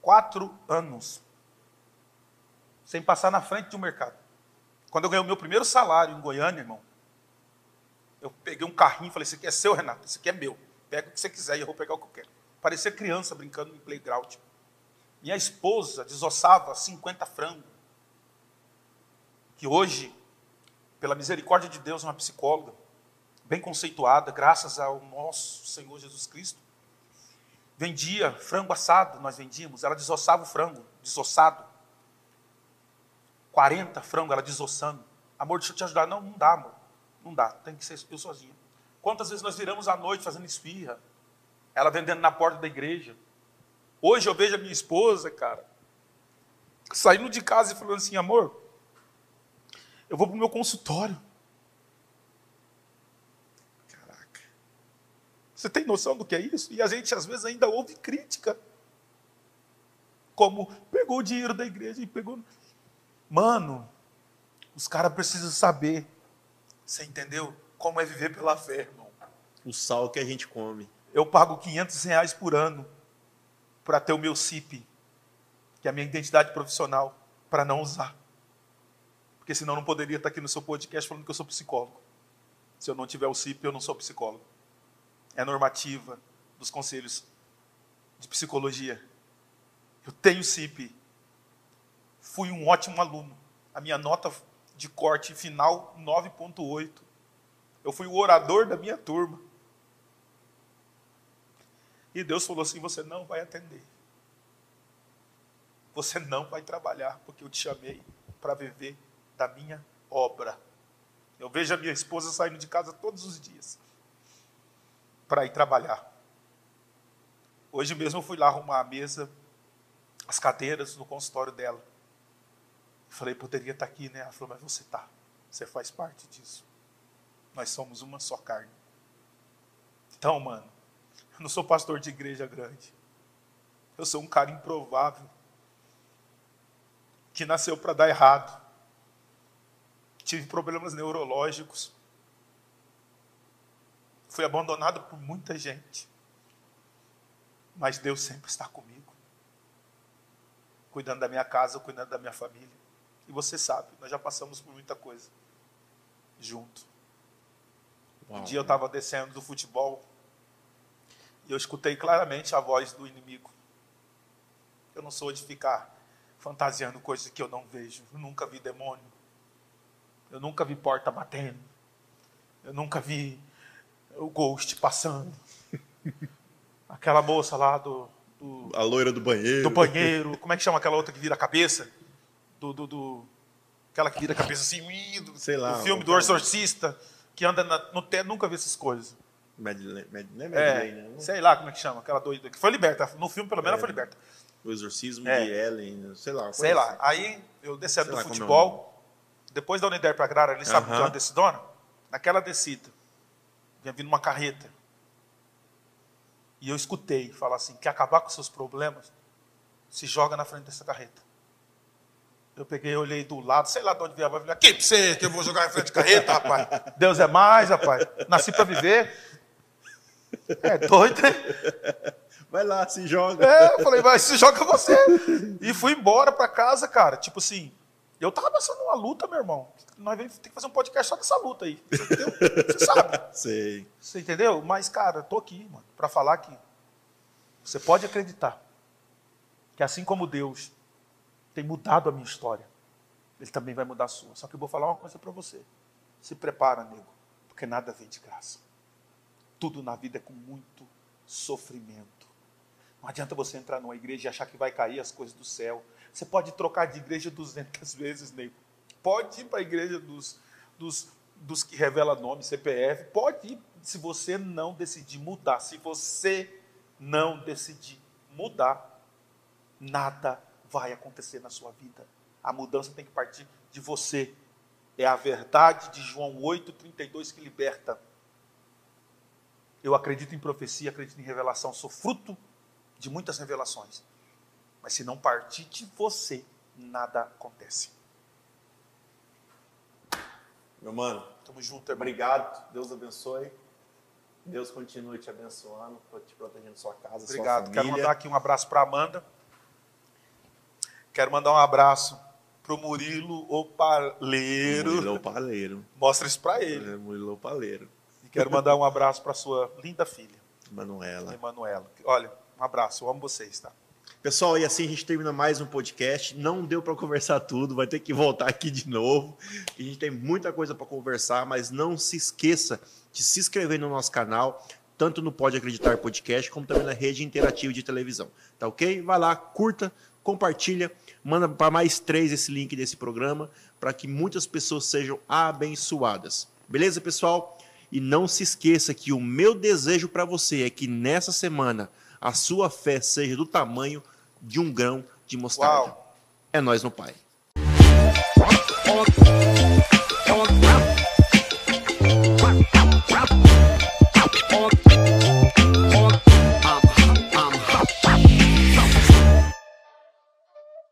Quatro anos. Sem passar na frente de um mercado. Quando eu ganhei o meu primeiro salário em Goiânia, irmão, eu peguei um carrinho e falei: Isso aqui é seu, Renato, isso aqui é meu. Pega o que você quiser e eu vou pegar o que eu quero. Parecia criança brincando em playground. Minha esposa desossava 50 frangos. Que hoje, pela misericórdia de Deus, é uma psicóloga, bem conceituada, graças ao nosso Senhor Jesus Cristo. Vendia frango assado, nós vendíamos. Ela desossava o frango, desossado. 40 frango, ela desossando. Amor, deixa eu te ajudar. Não, não dá, amor. Não dá, tem que ser eu sozinha. Quantas vezes nós viramos à noite fazendo esfirra? Ela vendendo na porta da igreja. Hoje eu vejo a minha esposa, cara, saindo de casa e falando assim, amor, eu vou para o meu consultório. Você tem noção do que é isso? E a gente às vezes ainda ouve crítica. Como pegou o dinheiro da igreja e pegou. Mano, os caras precisam saber. Você entendeu? Como é viver pela fé, irmão. O sal que a gente come. Eu pago 500 reais por ano para ter o meu CIP, que é a minha identidade profissional, para não usar. Porque senão eu não poderia estar aqui no seu podcast falando que eu sou psicólogo. Se eu não tiver o CIP, eu não sou psicólogo. É normativa dos conselhos de psicologia. Eu tenho CIP. Fui um ótimo aluno. A minha nota de corte final 9.8. Eu fui o orador da minha turma. E Deus falou assim: você não vai atender. Você não vai trabalhar, porque eu te chamei para viver da minha obra. Eu vejo a minha esposa saindo de casa todos os dias para ir trabalhar. Hoje mesmo eu fui lá arrumar a mesa, as cadeiras no consultório dela. Falei, poderia estar aqui, né? Ela falou, mas você está. Você faz parte disso. Nós somos uma só carne. Então, mano, eu não sou pastor de igreja grande. Eu sou um cara improvável que nasceu para dar errado. Tive problemas neurológicos. Fui abandonado por muita gente. Mas Deus sempre está comigo. Cuidando da minha casa, cuidando da minha família. E você sabe, nós já passamos por muita coisa junto. Uau. Um dia eu estava descendo do futebol e eu escutei claramente a voz do inimigo. Eu não sou de ficar fantasiando coisas que eu não vejo. Eu nunca vi demônio. Eu nunca vi porta batendo. Eu nunca vi o ghost passando. Aquela moça lá do, do, A loira do banheiro. do banheiro. Como é que chama aquela outra que vira a cabeça? Do, do, do- aquela que vira a cabeça assim. do- Sei lá, O filme do exorcista que anda na- no teto. Nunca vi essas coisas. Madeleine, Mad- não é É, Madeleine, né? sei lá como é que chama, aquela doida que foi liberta. No filme, pelo menos, É. foi liberta. O exorcismo É. de Ellen, sei lá. Sei lá. assim. Aí eu descendo do lá é futebol, depois da Unider para Agrária, ali sabe Aham. que é uma decidona? Naquela descida, vinha vindo uma carreta. E eu escutei falar assim: quer acabar com seus problemas? Se joga na frente dessa carreta. Eu peguei, olhei do lado, sei lá de onde vier, vai vir aqui pra você, que eu vou jogar na frente de carreta, rapaz. Deus é mais, rapaz. Nasci para viver. É doido, hein? Vai lá, se joga. É, eu falei, vai, se joga você. E fui embora pra casa, cara. Tipo assim, eu tava passando uma luta, meu irmão. Nós vamos ter que fazer um podcast só dessa luta aí. Você entendeu? Você sabe. Sei. Você entendeu? Mas, cara, eu tô aqui, mano, pra falar que você pode acreditar que assim como Deus tem mudado a minha história, Ele também vai mudar a sua. Só que eu vou falar uma coisa pra você. Se prepara, nego, porque nada vem de graça. Tudo na vida é com muito sofrimento. Não adianta você entrar numa igreja e achar que vai cair as coisas do céu. Você pode trocar de igreja 200 vezes, nego. Pode ir para a igreja dos, dos, dos que revela nome, CPF. Pode ir se você não decidir mudar. Se você não decidir mudar, nada vai acontecer na sua vida. A mudança tem que partir de você. É a verdade de João 8,32 que liberta. Eu acredito em profecia, acredito em revelação, sou fruto de muitas revelações. Mas se não partir de você, nada acontece. Meu mano, Tamo junto, irmão. obrigado. Deus abençoe. Deus continue te abençoando, te protegendo sua casa, Obrigado. sua Quero mandar aqui um abraço para Amanda. Quero mandar um abraço para o Murilo Opaleiro. Murilo Paleiro. Mostra isso para ele. É, Murilo Paleiro. E quero mandar um abraço para sua linda filha, Manuela. Emanuela. Olha, um abraço. Eu amo vocês, tá? Pessoal, e assim a gente termina mais um podcast. Não deu para conversar tudo, vai ter que voltar aqui de novo. A gente tem muita coisa para conversar, mas não se esqueça de se inscrever no nosso canal, tanto no Pode Acreditar Podcast, como também na rede interativa de televisão. Tá ok? Vai lá, curta, compartilha, manda para mais três esse link desse programa, para que muitas pessoas sejam abençoadas. Beleza, pessoal? E não se esqueça que o meu desejo para você é que nessa semana a sua fé seja do tamanho de um grão de mostarda. Uau. É nós no Pai. Come on,